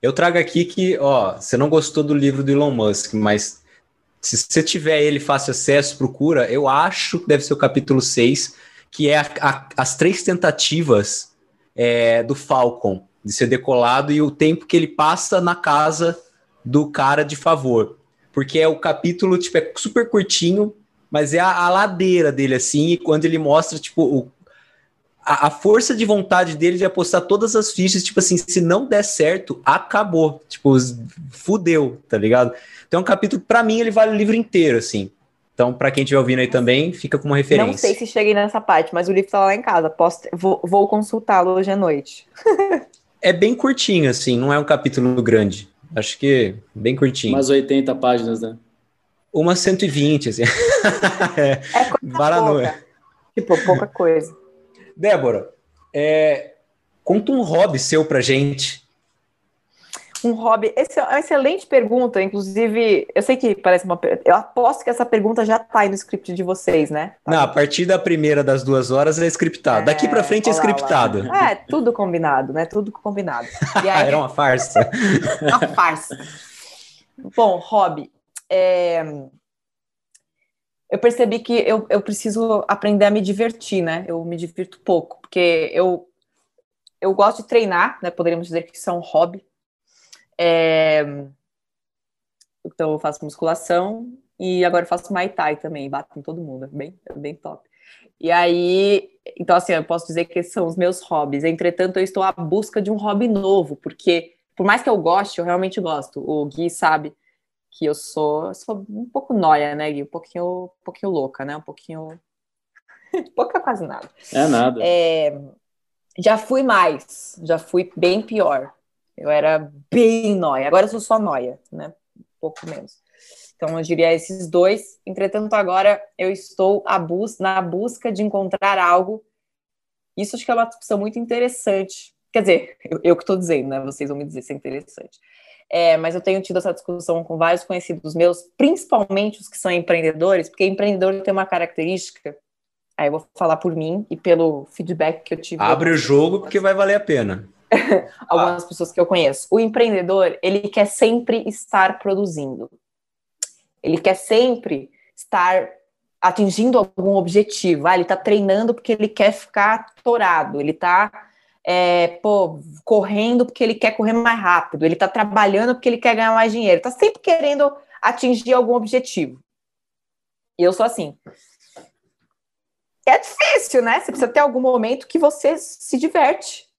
Eu trago aqui que, ó, você não gostou do livro do Elon Musk, mas se você tiver ele fácil acesso, procura, eu acho que deve ser o capítulo 6, que é a- a- as três tentativas é, do Falcon de ser decolado e o tempo que ele passa na casa do cara de favor. Porque é o capítulo, tipo, é super curtinho, mas é a, a ladeira dele, assim, e quando ele mostra, tipo, o, a, a força de vontade dele de apostar todas as fichas, tipo assim, se não der certo, acabou. Tipo, fudeu, tá ligado? Então é um capítulo, pra mim, ele vale o livro inteiro, assim. Então, pra quem estiver ouvindo aí também, fica como referência. Não sei se cheguei nessa parte, mas o livro tá lá em casa. Posso, vou, vou consultá-lo hoje à noite. É bem curtinho, assim, não é um capítulo grande. Acho que bem curtinho. Umas 80 páginas, né? Uma 120, assim. é, É coisa pouca. Tipo, pouca coisa. Débora, é, conta um hobby seu pra gente. Um hobby. Essa é uma excelente pergunta. Inclusive, eu sei que parece uma. Eu aposto que essa pergunta já tá aí no script de vocês, né? Tá Não, a partir da primeira das duas horas é scriptado. Daqui pra frente é scriptado. lá. É, tudo combinado, né? Tudo combinado. Aí, era uma farsa. uma farsa. Bom, hobby. é, Eu percebi que eu, eu preciso aprender a me divertir, né? Eu me divirto pouco, porque eu, eu gosto de treinar, né? Poderíamos dizer que isso é um hobby. É, Então, eu faço musculação e agora eu faço Muay Thai também, bato em todo mundo, é bem, é bem top. E aí, então assim, eu posso dizer que esses são os meus hobbies. Entretanto, eu estou à busca de um hobby novo, porque por mais que eu goste, eu realmente gosto. O Gui sabe que eu sou, eu sou um pouco noia, né, Gui? Um pouquinho, um pouquinho louca, né? Um pouquinho. Pouca quase nada. É nada. É, já fui mais, já fui bem pior. Eu era bem noia. Agora eu sou só noia, né? Um pouco menos. Então eu diria esses dois. Entretanto, agora eu estou bus na busca de encontrar algo. Isso acho que é uma discussão muito interessante. Quer dizer, eu, eu que estou dizendo, né? Vocês vão me dizer se é interessante. É, mas eu tenho tido essa discussão com vários conhecidos meus, principalmente os que são empreendedores, porque empreendedor tem uma característica. Aí eu vou falar por mim e pelo feedback que eu tive. Abre o jogo porque vai valer a pena. algumas pessoas que eu conheço. O empreendedor, ele quer sempre estar produzindo. Ele quer sempre estar atingindo algum objetivo. Ah, ele está treinando porque ele quer ficar torado. Ele está é, correndo porque ele quer correr mais rápido. Ele está trabalhando porque ele quer ganhar mais dinheiro. Está sempre querendo atingir algum objetivo. E eu sou assim. É difícil, né? Você precisa ter algum momento que você se diverte.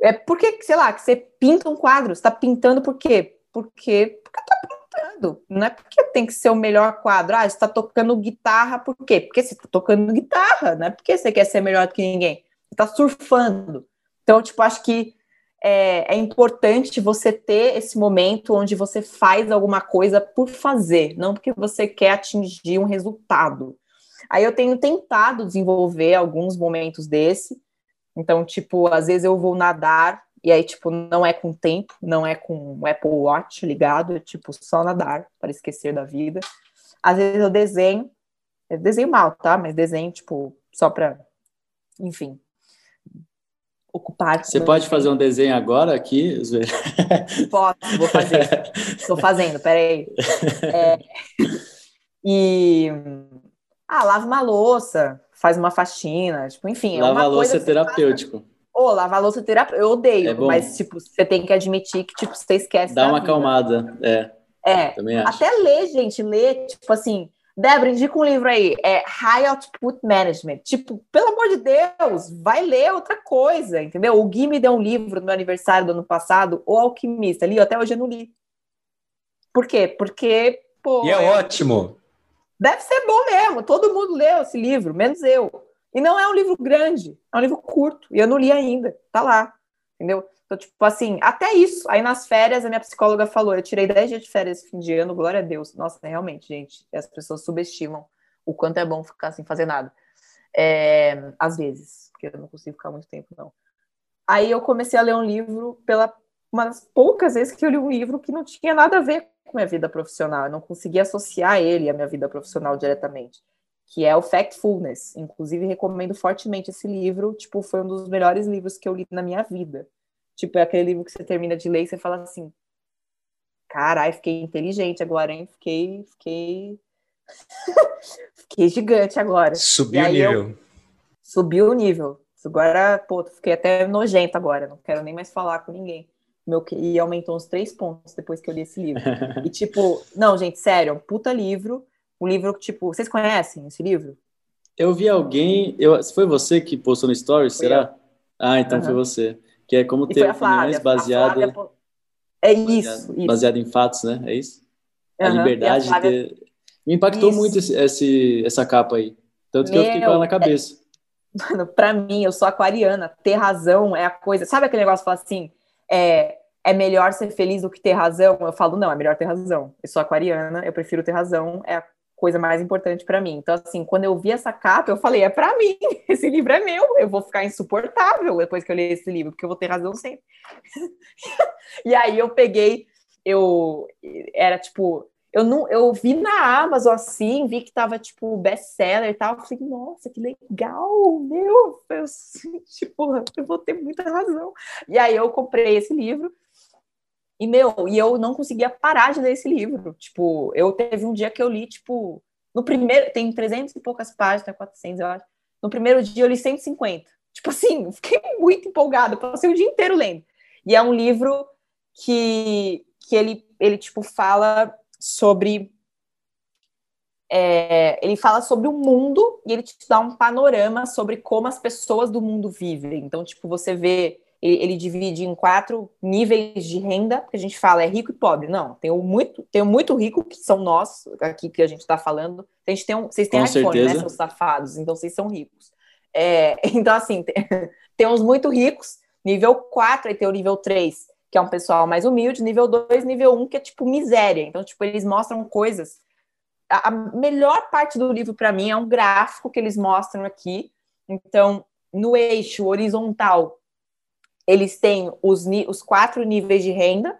É porque, sei lá, que você pinta um quadro, você tá pintando por quê? Porque, porque tá pintando. Não é porque tem que ser o melhor quadro. Ah, você tá tocando guitarra, por quê? Porque você tá tocando guitarra, não é porque você quer ser melhor do que ninguém. Você tá surfando. Então, tipo, acho que é, é importante você ter esse momento onde você faz alguma coisa por fazer, não porque você quer atingir um resultado. Aí eu tenho tentado desenvolver alguns momentos desse. Então, tipo, às vezes eu vou nadar E aí, tipo, não é com tempo, não é com o Apple Watch ligado, é tipo só nadar para esquecer da vida. Às vezes eu desenho, eu desenho mal, tá? Mas desenho, tipo, só para, enfim, ocupar. Você pode fazer um desenho agora aqui? Posso, vou fazer. Estou fazendo, peraí. É, e. Ah, lava uma louça, faz uma faxina, tipo, enfim. Lava é louça é terapêutico. Ô, oh, lavar louça é terapêutico, eu odeio, é mas, tipo, você tem que admitir que, tipo, você esquece. Dá uma vida. acalmada, é. É, até ler, gente, ler, tipo assim, Débora, indica um livro aí, é High Output Management. Tipo, pelo amor de Deus, vai ler outra coisa, entendeu? O Gui me deu um livro no meu aniversário do ano passado, O Alquimista, li, até hoje eu não li. Por quê? Porque, pô... E é, é ótimo. Deve ser bom mesmo, todo mundo leu esse livro, menos eu. E não é um livro grande, é um livro curto, e eu não li ainda, tá lá, entendeu? Então, tipo assim, até isso. Aí nas férias, a minha psicóloga falou: eu tirei 10 dias de férias fim de ano, glória a Deus. Nossa, realmente, gente, as pessoas subestimam o quanto é bom ficar sem fazer nada. É, às vezes, porque eu não consigo ficar muito tempo, não. Aí eu comecei a ler um livro pela uma das poucas vezes que eu li um livro que não tinha nada a ver com minha vida profissional. Eu não conseguia associar ele à minha vida profissional diretamente. Que é o Factfulness. Inclusive, recomendo fortemente esse livro. Tipo, foi um dos melhores livros que eu li na minha vida. Tipo, é aquele livro que você termina de ler e você fala assim: carai, fiquei inteligente agora, hein? Fiquei. Fiquei. fiquei gigante agora. Subiu o nível. Eu... Subiu o nível. Agora, pô, fiquei até nojento agora, não quero nem mais falar com ninguém. Meu QI aumentou uns três pontos depois que eu li esse livro. e, tipo, não, gente, sério, é um puta livro. Um livro que, tipo, vocês conhecem esse livro? Eu vi alguém. Eu, foi você que postou no Stories, será? Eu. Ah, então uhum. foi você. Que é como ter opiniões baseadas. É isso, baseado, baseado em fatos, né? É isso? Uhum, a liberdade a Flávia... de ter. Me impactou isso. muito esse, esse, essa capa aí. Tanto que Meu, eu fiquei com ela na cabeça. É... Mano, pra mim, eu sou aquariana. Ter razão é a coisa. Sabe aquele negócio que fala assim? É, é melhor ser feliz do que ter razão? Eu falo, não, é melhor ter razão. Eu sou aquariana, eu prefiro ter razão. É a coisa mais importante para mim. Então, assim, quando eu vi essa capa, eu falei, é para mim, esse livro é meu, eu vou ficar insuportável depois que eu ler esse livro, porque eu vou ter razão sempre. e aí eu peguei, eu era tipo, eu não, eu vi na Amazon assim, vi que tava tipo best-seller e tal, eu falei, nossa, que legal, meu, eu, tipo, eu vou ter muita razão. E aí eu comprei esse livro e, meu, e eu não conseguia parar de ler esse livro. Tipo, eu teve um dia que eu li, tipo, no primeiro, tem 300 e poucas páginas, 400, eu acho. No primeiro dia eu li 150. Tipo assim, fiquei muito empolgada, passei o dia inteiro lendo. E é um livro que, que ele, ele, tipo, fala sobre... É, ele fala sobre o mundo e ele te dá um panorama sobre como as pessoas do mundo vivem. Então, tipo, você vê ele, ele, divide em quatro níveis de renda, que a gente fala é rico e pobre. Não, tem o muito, tem o muito rico, que são nós, aqui que a gente está falando. A gente tem um, vocês têm Com iPhone, né, certeza. né, seus safados, então vocês são ricos. É, então, assim, tem, tem uns muito ricos, nível 4, aí tem o nível 3, que é um pessoal mais humilde, nível 2, nível 1, que é tipo miséria. Então, tipo, eles mostram coisas. A, a melhor parte do livro, para mim, é um gráfico que eles mostram aqui. Então, no eixo horizontal, eles têm os, os quatro níveis de renda,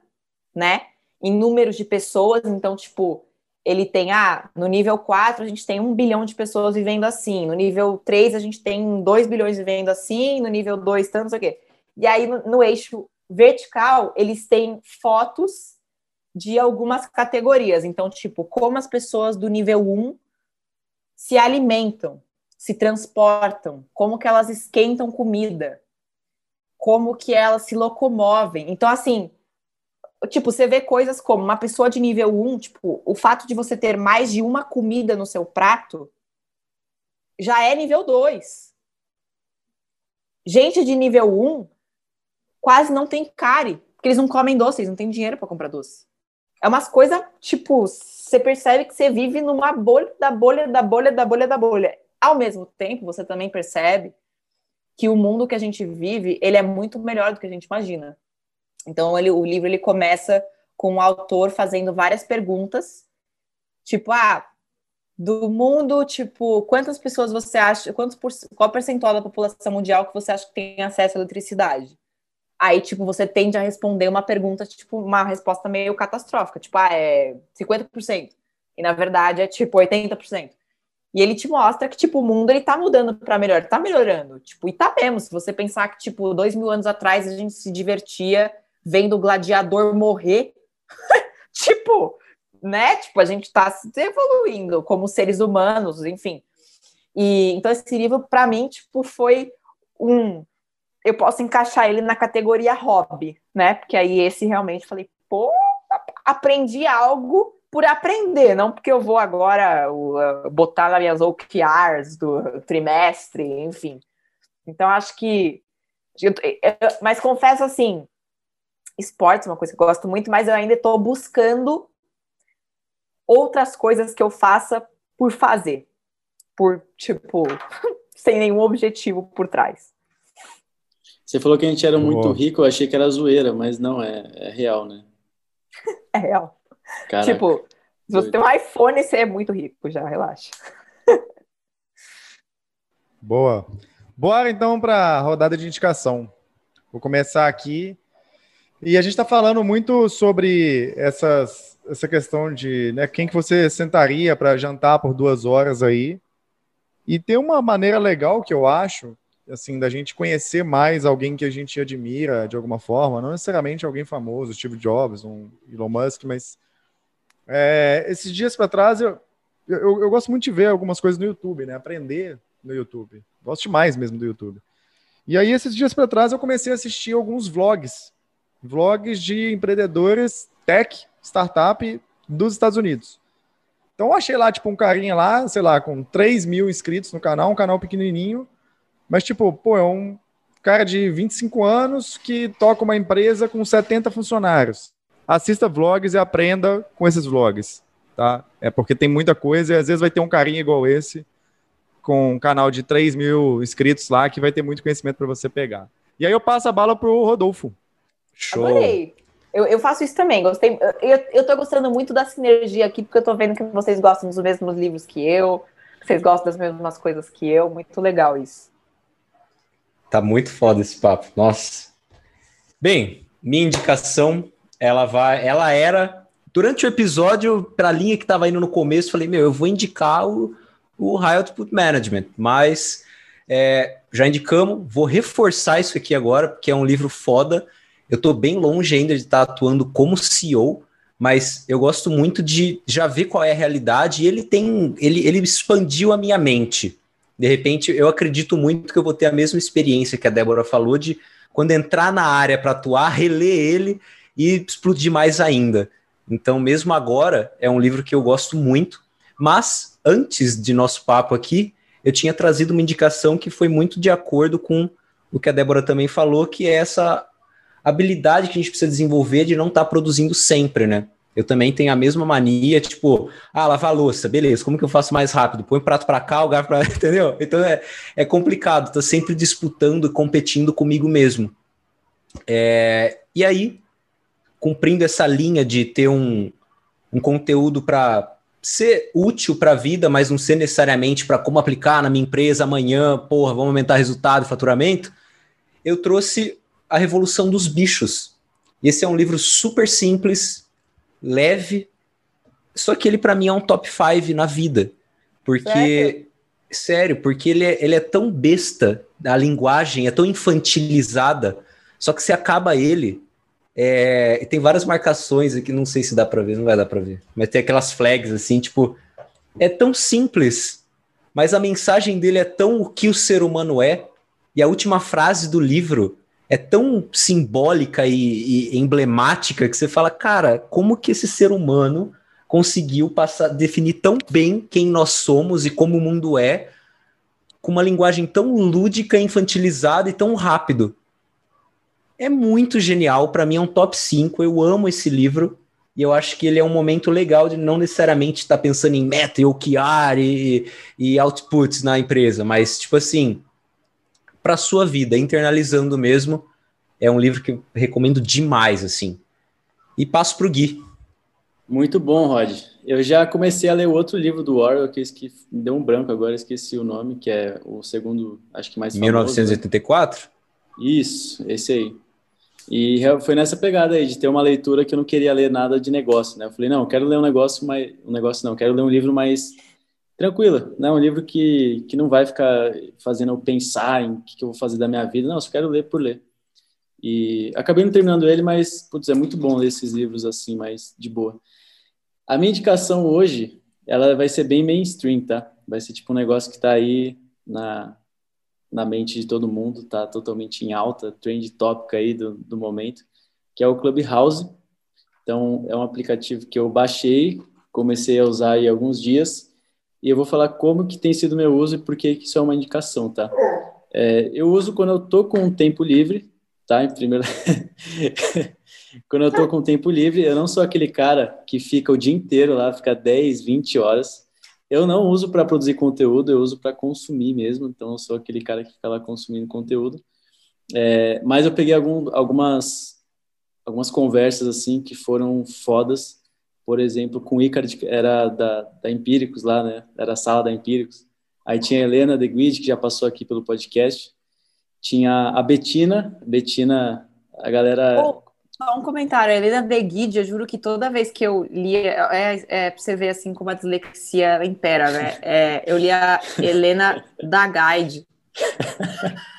né? Em números de pessoas, então, tipo, ele tem, ah, no nível 4 a gente tem um bilhão de pessoas vivendo assim, no nível 3 a gente tem 2 bilhões vivendo assim, no nível 2 tanto, não sei o quê. E aí, no, no eixo vertical, eles têm fotos de algumas categorias. Então, tipo, como as pessoas do nível 1 se alimentam, se transportam, como que elas esquentam comida, como que elas se locomovem. Então, assim, tipo, você vê coisas como uma pessoa de nível 1, tipo, o fato de você ter mais de uma comida no seu prato já é nível 2. Gente de nível 1 quase não tem care, porque eles não comem doce, eles não têm dinheiro para comprar doce. É umas coisas, tipo, você percebe que você vive numa bolha da bolha da bolha da bolha da bolha. Ao mesmo tempo, você também percebe que o mundo que a gente vive, ele é muito melhor do que a gente imagina. Então, ele, o livro ele começa com o autor fazendo várias perguntas, tipo, ah, do mundo, tipo, quantas pessoas você acha, quantos qual percentual da população mundial que você acha que tem acesso à eletricidade? Aí, tipo, você tende a responder uma pergunta, tipo, uma resposta meio catastrófica, tipo, ah, é 50%. E na verdade é tipo 80%. E ele te mostra que, tipo, o mundo ele tá mudando para melhor, tá melhorando. Tipo, e tá mesmo. Se você pensar que, tipo, dois mil anos atrás a gente se divertia vendo o gladiador morrer, tipo, né? Tipo, a gente tá se evoluindo como seres humanos, enfim. E então esse livro, para mim, tipo, foi um. Eu posso encaixar ele na categoria hobby, né? Porque aí esse realmente falei, pô, aprendi algo por aprender, não porque eu vou agora botar nas minhas OKRs do trimestre, enfim. Então, acho que. mas confesso assim: esportes é uma coisa que eu gosto muito, mas eu ainda estou buscando outras coisas que eu faça por fazer. Por, tipo, sem nenhum objetivo por trás. Você falou que a gente era muito rico, eu achei que era zoeira, mas não, é, é real, né? É real. Caraca. Tipo, se você tem um iPhone, você é muito rico já, relaxa. Boa. Bora então para a rodada de indicação. Vou começar aqui. E a gente está falando muito sobre essas, essa questão de né, quem que você sentaria para jantar por duas horas aí. E tem uma maneira legal que eu acho, assim, da gente conhecer mais alguém que a gente admira de alguma forma, não necessariamente alguém famoso, Steve Jobs, um Elon Musk, mas é, esses dias para trás, eu, eu, eu, gosto muito de ver algumas coisas no YouTube, né? Aprender no YouTube. Gosto demais mesmo do YouTube. E aí, esses dias para trás, eu comecei a assistir alguns vlogs. Vlogs de empreendedores tech, startup dos Estados Unidos. Então, eu achei lá, tipo, um carinha lá, sei lá, com 3 mil inscritos no canal, um canal pequenininho. Mas, tipo, pô, é um cara de 25 anos que toca uma empresa com 70 funcionários assista vlogs e aprenda com esses vlogs, tá? É porque tem muita coisa e às vezes vai ter um carinha igual esse, com um canal de 3 mil inscritos lá, que vai ter muito conhecimento para você pegar. E aí eu passo a bala pro Rodolfo. Show! Adorei. Eu, eu faço isso também, gostei. Eu, eu tô gostando muito da sinergia aqui, porque eu tô vendo que vocês gostam dos mesmos livros que eu, vocês gostam das mesmas coisas que eu, muito legal isso. Tá muito foda esse papo, nossa. Bem, minha indicação ela vai, ela era durante o episódio para a linha que estava indo no começo, falei meu, eu vou indicar o, o High Output Management, mas é, já indicamos, vou reforçar isso aqui agora porque é um livro foda. Eu estou bem longe ainda de estar tá atuando como CEO, mas eu gosto muito de já ver qual é a realidade e ele tem, ele, ele expandiu a minha mente. De repente, eu acredito muito que eu vou ter a mesma experiência que a Débora falou de quando entrar na área para atuar, reler ele e explodir mais ainda. Então, mesmo agora, é um livro que eu gosto muito, mas antes de nosso papo aqui, eu tinha trazido uma indicação que foi muito de acordo com o que a Débora também falou, que é essa habilidade que a gente precisa desenvolver de não estar tá produzindo sempre, né? Eu também tenho a mesma mania, tipo, ah, lavar louça, beleza, como que eu faço mais rápido? Põe o prato para cá, o garfo para entendeu? Então é, é complicado, tá sempre disputando, competindo comigo mesmo. É, e aí, cumprindo essa linha de ter um, um conteúdo para ser útil para a vida, mas não ser necessariamente para como aplicar na minha empresa amanhã, porra, vamos aumentar resultado e faturamento, eu trouxe A Revolução dos Bichos. Esse é um livro super simples, leve, só que ele para mim é um top 5 na vida. Porque, sério, sério porque ele é, ele é tão besta, a linguagem é tão infantilizada, só que se acaba ele, é, tem várias marcações aqui, não sei se dá para ver, não vai dar para ver. Mas tem aquelas flags assim, tipo, é tão simples, mas a mensagem dele é tão o que o ser humano é. E a última frase do livro é tão simbólica e, e emblemática que você fala, cara, como que esse ser humano conseguiu passar, definir tão bem quem nós somos e como o mundo é, com uma linguagem tão lúdica, infantilizada e tão rápido é muito genial. Para mim é um top 5. Eu amo esse livro. E eu acho que ele é um momento legal de não necessariamente estar tá pensando em meta e OKR e, e outputs na empresa, mas, tipo assim, para sua vida, internalizando mesmo, é um livro que eu recomendo demais, assim. E passo para o Gui. Muito bom, Rod. Eu já comecei a ler o outro livro do Orwell, que, me deu um branco agora, esqueci o nome, que é o segundo, acho que mais famoso. 1984? Isso, esse aí. E foi nessa pegada aí, de ter uma leitura que eu não queria ler nada de negócio, né? Eu falei, não, eu quero ler um negócio mais... Um negócio não, quero ler um livro mais tranquilo, né? Um livro que, que não vai ficar fazendo eu pensar em o que, que eu vou fazer da minha vida. Não, eu só quero ler por ler. E acabei não terminando ele, mas, putz, é muito bom ler esses livros assim, mais de boa. A minha indicação hoje, ela vai ser bem mainstream, tá? Vai ser tipo um negócio que tá aí na, na mente de todo mundo, tá totalmente em alta, trend tópica aí do, do momento, que é o Clubhouse. Então, é um aplicativo que eu baixei, comecei a usar aí alguns dias, e eu vou falar como que tem sido meu uso e por que isso é uma indicação, tá? É, eu uso quando eu tô com tempo livre, tá? Em primeiro... quando eu tô com tempo livre, eu não sou aquele cara que fica o dia inteiro lá, fica 10, 20 horas eu não uso para produzir conteúdo, eu uso para consumir mesmo. Então, eu sou aquele cara que fica lá consumindo conteúdo. É, mas eu peguei algum, algumas, algumas conversas assim que foram fodas. Por exemplo, com o Icard, que era da, da Empíricos lá, né? Era a sala da Empíricos. Aí tinha a Helena de Guide, que já passou aqui pelo podcast. Tinha a Betina. Betina, a galera. Oh, só um comentário, a Helena De Guide, eu juro que toda vez que eu lia, é, é pra você ver assim como a dislexia impera, né? É, eu lia Helena da Guide.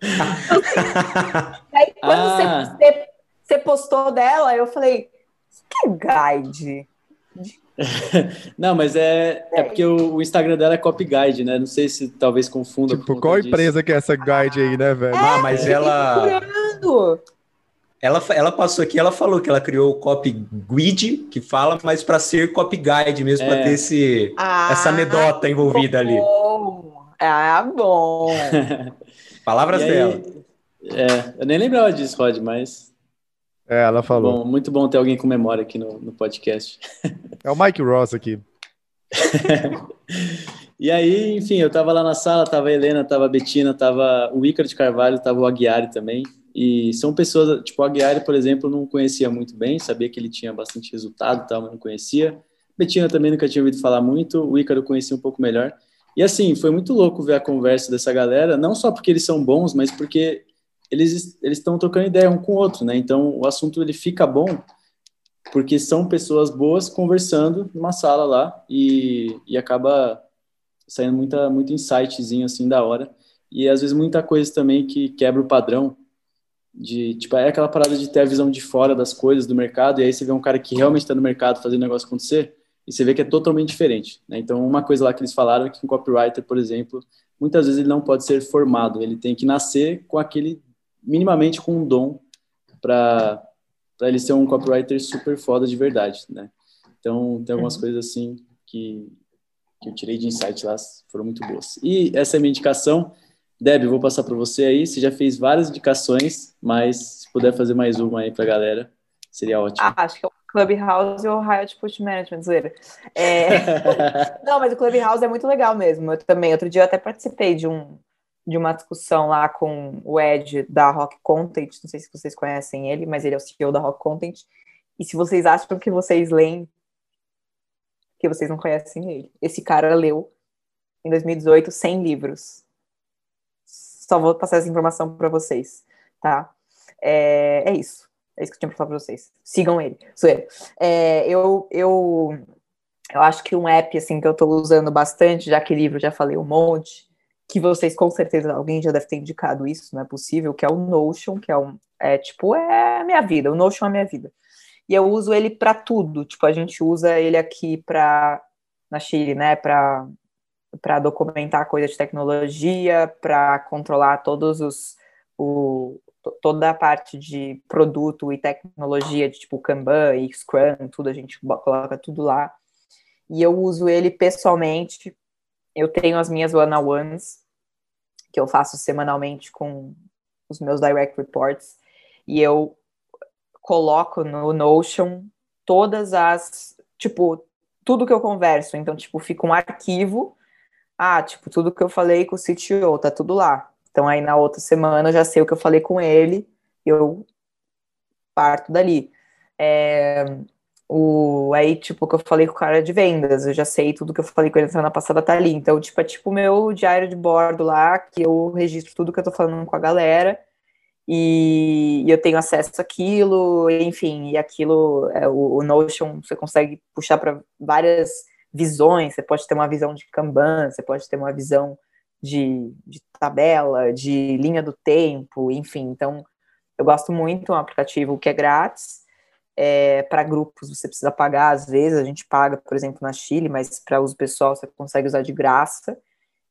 aí quando ah. você, você, postou dela, eu falei, que é guide? Não, mas é, é porque o, o, Instagram dela é copy guide, né? Não sei se talvez confunda. Tipo, qual empresa que é essa guide aí, né, velho? É, ah, mas ela. Ela, ela passou aqui, ela falou que ela criou o Copy Guide, que fala, mas para ser Copy Guide mesmo, é. para ter esse, ah, essa anedota envolvida bom. ali. Ah, bom. Palavras aí, dela. É, eu nem lembrava disso, Rod, mas. É, ela falou. Bom, muito bom ter alguém com memória aqui no, no podcast. É o Mike Ross aqui. e aí, enfim, eu tava lá na sala, tava a Helena, tava a Betina, tava o Ícaro de Carvalho, tava o Aguiari também. E são pessoas, tipo, o Aguiar, por exemplo, não conhecia muito bem, sabia que ele tinha bastante resultado e tal, mas não conhecia. Betina também nunca tinha ouvido falar muito, o Ícaro conhecia um pouco melhor. E assim, foi muito louco ver a conversa dessa galera, não só porque eles são bons, mas porque eles eles estão trocando ideia um com o outro, né? Então, o assunto ele fica bom porque são pessoas boas conversando numa sala lá e, e acaba saindo muita muito insightzinho assim da hora. E às vezes muita coisa também que quebra o padrão de tipo é aquela parada de ter a visão de fora das coisas do mercado e aí você vê um cara que realmente está no mercado fazendo o negócio acontecer e você vê que é totalmente diferente né? então uma coisa lá que eles falaram é que um copywriter por exemplo muitas vezes ele não pode ser formado ele tem que nascer com aquele minimamente com um dom para ele ser um copywriter super foda de verdade né então tem algumas uhum. coisas assim que que eu tirei de insight lá foram muito boas e essa é a minha indicação Deb, vou passar para você aí. Você já fez várias indicações, mas se puder fazer mais uma aí para a galera, seria ótimo. Ah, acho que é o Clubhouse ou o Riot Push Management, zoeira. É... Não, mas o Clubhouse é muito legal mesmo. Eu também, outro dia eu até participei de, um, de uma discussão lá com o Ed da Rock Content. Não sei se vocês conhecem ele, mas ele é o CEO da Rock Content. E se vocês acham que vocês leem, que vocês não conhecem ele. Esse cara leu, em 2018, 100 livros só vou passar essa informação para vocês, tá? É, é, isso. É isso que eu tinha para falar para vocês. Sigam ele. É, eu, eu, eu acho que um app assim que eu estou usando bastante, já que livro já falei um monte, que vocês com certeza alguém já deve ter indicado isso, não é possível, que é o Notion, que é um é tipo é a minha vida, o Notion é a minha vida. E eu uso ele para tudo, tipo a gente usa ele aqui para na Chile, né, para para documentar coisas de tecnologia, para controlar todos os o, toda a parte de produto e tecnologia, de tipo Kanban e Scrum, tudo a gente coloca tudo lá. E eu uso ele pessoalmente. Eu tenho as minhas one-on-ones que eu faço semanalmente com os meus direct reports e eu coloco no Notion todas as, tipo, tudo que eu converso. Então, tipo, fica um arquivo ah, tipo, tudo que eu falei com o CTO, tá tudo lá. Então aí na outra semana eu já sei o que eu falei com ele, eu parto dali. É, o, aí, tipo, que eu falei com o cara de vendas, eu já sei tudo que eu falei com ele na semana passada tá ali. Então, tipo, é tipo o meu diário de bordo lá, que eu registro tudo que eu tô falando com a galera. e, eu tenho acesso àquilo, enfim, e aquilo, é, o, o Notion, você consegue puxar para várias visões, você pode ter uma visão de Kanban, você pode ter uma visão de, de tabela, de linha do tempo, enfim, então eu gosto muito, é um aplicativo que é grátis, é, para grupos você precisa pagar, às vezes a gente paga, por exemplo, na Chile, mas para uso pessoal você consegue usar de graça,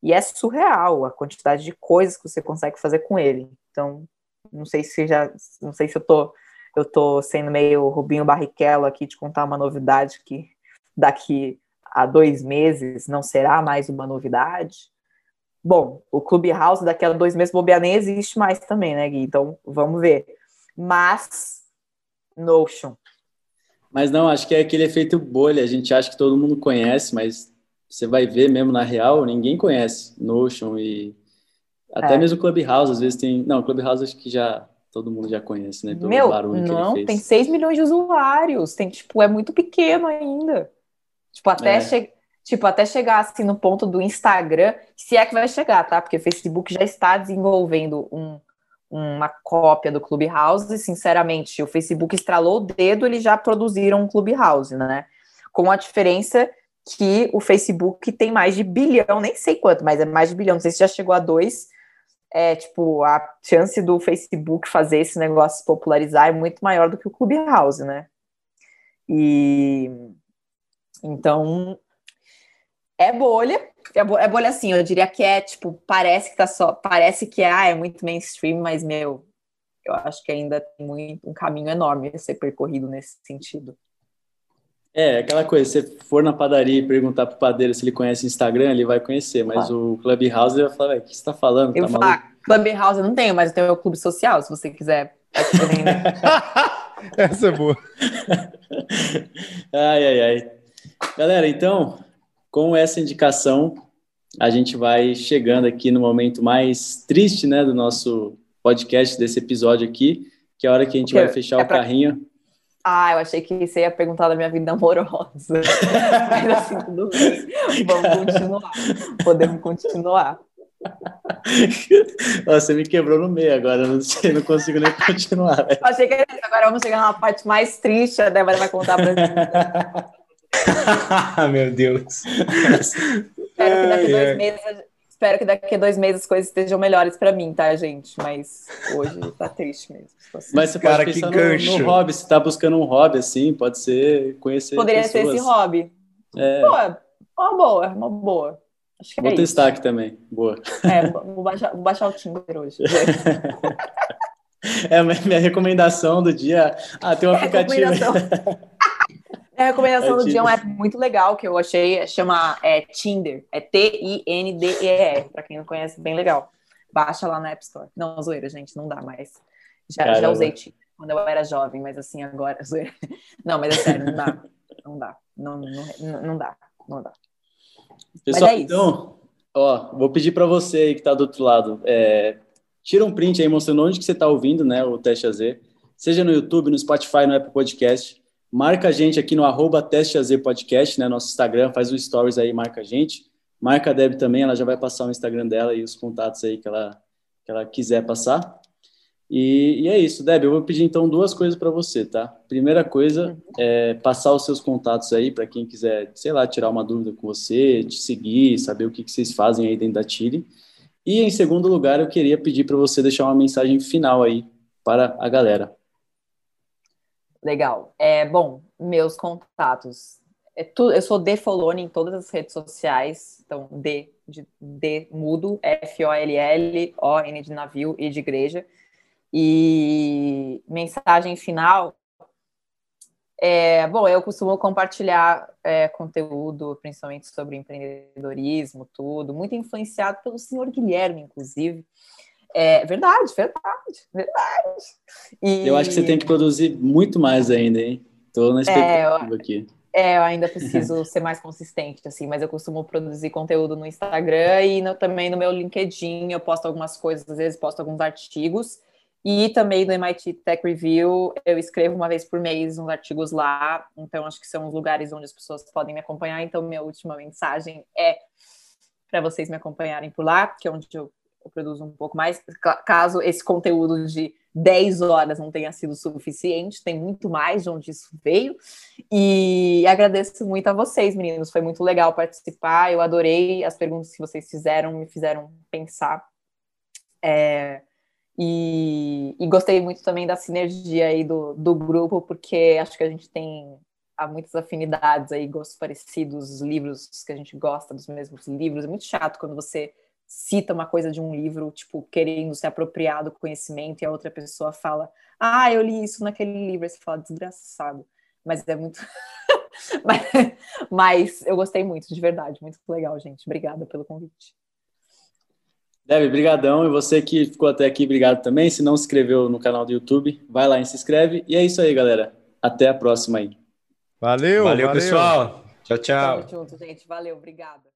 e é surreal a quantidade de coisas que você consegue fazer com ele, então não sei se já, não sei se eu tô, eu tô sendo meio Rubinho Barrichello aqui de contar uma novidade que daqui a dois meses não será mais uma novidade. Bom, o Clubhouse daqui a dois meses bobear nem existe mais também, né, Gui? Então vamos ver. Mas Notion. Mas não, acho que é aquele efeito bolha. A gente acha que todo mundo conhece, mas você vai ver mesmo na real, ninguém conhece Notion e até é. mesmo Clubhouse, às vezes tem. Não, Clubhouse acho que já todo mundo já conhece, né? Pelo Meu, barulho não, que ele fez. tem 6 milhões de usuários. Tem, tipo, é muito pequeno ainda. Tipo, até, é. che... tipo, até chegar assim no ponto do Instagram, se é que vai chegar, tá? Porque o Facebook já está desenvolvendo um, uma cópia do Clubhouse, e sinceramente, o Facebook estralou o dedo, eles já produziram um Clubhouse, né? Com a diferença que o Facebook tem mais de bilhão, nem sei quanto, mas é mais de bilhão, não sei se já chegou a dois, é, tipo, a chance do Facebook fazer esse negócio se popularizar é muito maior do que o Clubhouse, né? E então é bolha, é, é bolha assim, eu diria que é tipo, parece que tá só, parece que é, ah, é muito mainstream, mas meu, eu acho que ainda tem muito, um caminho enorme a ser percorrido nesse sentido. É, aquela coisa, se você for na padaria e perguntar pro padeiro se ele conhece Instagram, ele vai conhecer, mas ah. o Clubhouse ele vai falar, o que você tá falando? Eu tá vou falar, Clubhouse eu não tenho, mas eu tenho o clube social, se você quiser. Essa é boa. ai, ai, ai. Galera, então, com essa indicação, a gente vai chegando aqui no momento mais triste, né, do nosso podcast, desse episódio aqui, que é a hora que a gente vai fechar é o pra... carrinho ah, eu achei que você ia perguntar da minha vida amorosa. Mas assim, tudo bem. Vamos continuar. Podemos continuar. Você me quebrou no meio agora, não, sei, não consigo nem continuar. Achei que agora vamos chegar na parte mais triste, a Débora vai contar pra gente. Meu Deus. Espero que daqui a dois meses Espero que daqui a dois meses as coisas estejam melhores para mim, tá, gente? Mas hoje tá triste mesmo. Mas você Cara, pode que gancho. No, no hobby, se tá buscando um hobby assim, pode ser conhecer Poderia pessoas. ser esse hobby. É. Boa, uma boa, uma boa. Acho que vou é testar isso. aqui também. Boa. É, vou baixar, vou baixar o Tinder hoje. é a minha recomendação do dia. Ah, tem um é. A recomendação é do dia é app muito legal que eu achei, chama é, Tinder, é T-I-N-D-E-R, para quem não conhece, bem legal. Baixa lá na App Store. Não, zoeira, gente, não dá mais. Já, já usei Tinder quando eu era jovem, mas assim, agora, zoeira. Não, mas é sério, não dá. Não dá. Não, não, não dá. Não dá. Pessoal, é então, ó, vou pedir para você aí que está do outro lado, é, tira um print aí mostrando onde que você está ouvindo, né, o Teste AZ, seja no YouTube, no Spotify, no Apple Podcast. Marca a gente aqui no arroba Podcast, né? Nosso Instagram, faz um stories aí, marca a gente. Marca a Deb também, ela já vai passar o Instagram dela e os contatos aí que ela, que ela quiser passar. E, e é isso, Deb, eu vou pedir então duas coisas para você, tá? Primeira coisa é passar os seus contatos aí para quem quiser, sei lá, tirar uma dúvida com você, te seguir, saber o que, que vocês fazem aí dentro da Chile. E em segundo lugar, eu queria pedir para você deixar uma mensagem final aí para a galera. Legal. É, bom, meus contatos. É tu, eu sou Defolone em todas as redes sociais. Então, D de D mudo, F-O-L-L, O-N de navio e de igreja. E mensagem final. É, bom, eu costumo compartilhar é, conteúdo, principalmente sobre empreendedorismo, tudo, muito influenciado pelo senhor Guilherme, inclusive. É verdade, verdade, verdade. E... Eu acho que você tem que produzir muito mais ainda, hein? Estou na expectativa é, eu, aqui. É, eu ainda preciso ser mais consistente, assim, mas eu costumo produzir conteúdo no Instagram e no, também no meu LinkedIn. Eu posto algumas coisas, às vezes posto alguns artigos. E também no MIT Tech Review, eu escrevo uma vez por mês uns artigos lá. Então, acho que são os lugares onde as pessoas podem me acompanhar. Então, minha última mensagem é para vocês me acompanharem por lá, que é onde eu eu produzo um pouco mais. Caso esse conteúdo de 10 horas não tenha sido suficiente, tem muito mais de onde isso veio. E agradeço muito a vocês, meninos. Foi muito legal participar. Eu adorei as perguntas que vocês fizeram, me fizeram pensar. É, e, e, gostei muito também da sinergia aí do, do grupo, porque acho que a gente tem há muitas afinidades aí, gostos parecidos, livros que a gente gosta dos mesmos livros. É muito chato quando você cita uma coisa de um livro, tipo, querendo se apropriar do conhecimento, e a outra pessoa fala, ah, eu li isso naquele livro, aí você fala, desgraçado. Mas é muito. mas, mas eu gostei muito, de verdade, muito legal, gente. Obrigada pelo convite. Deve, brigadão. E você que ficou até aqui, obrigado também. Se não se inscreveu no canal do YouTube, vai lá e se inscreve. E é isso aí, galera. Até a próxima aí. Valeu, valeu, valeu. pessoal. Tchau, tchau. Tamo junto, gente. Valeu, obrigada.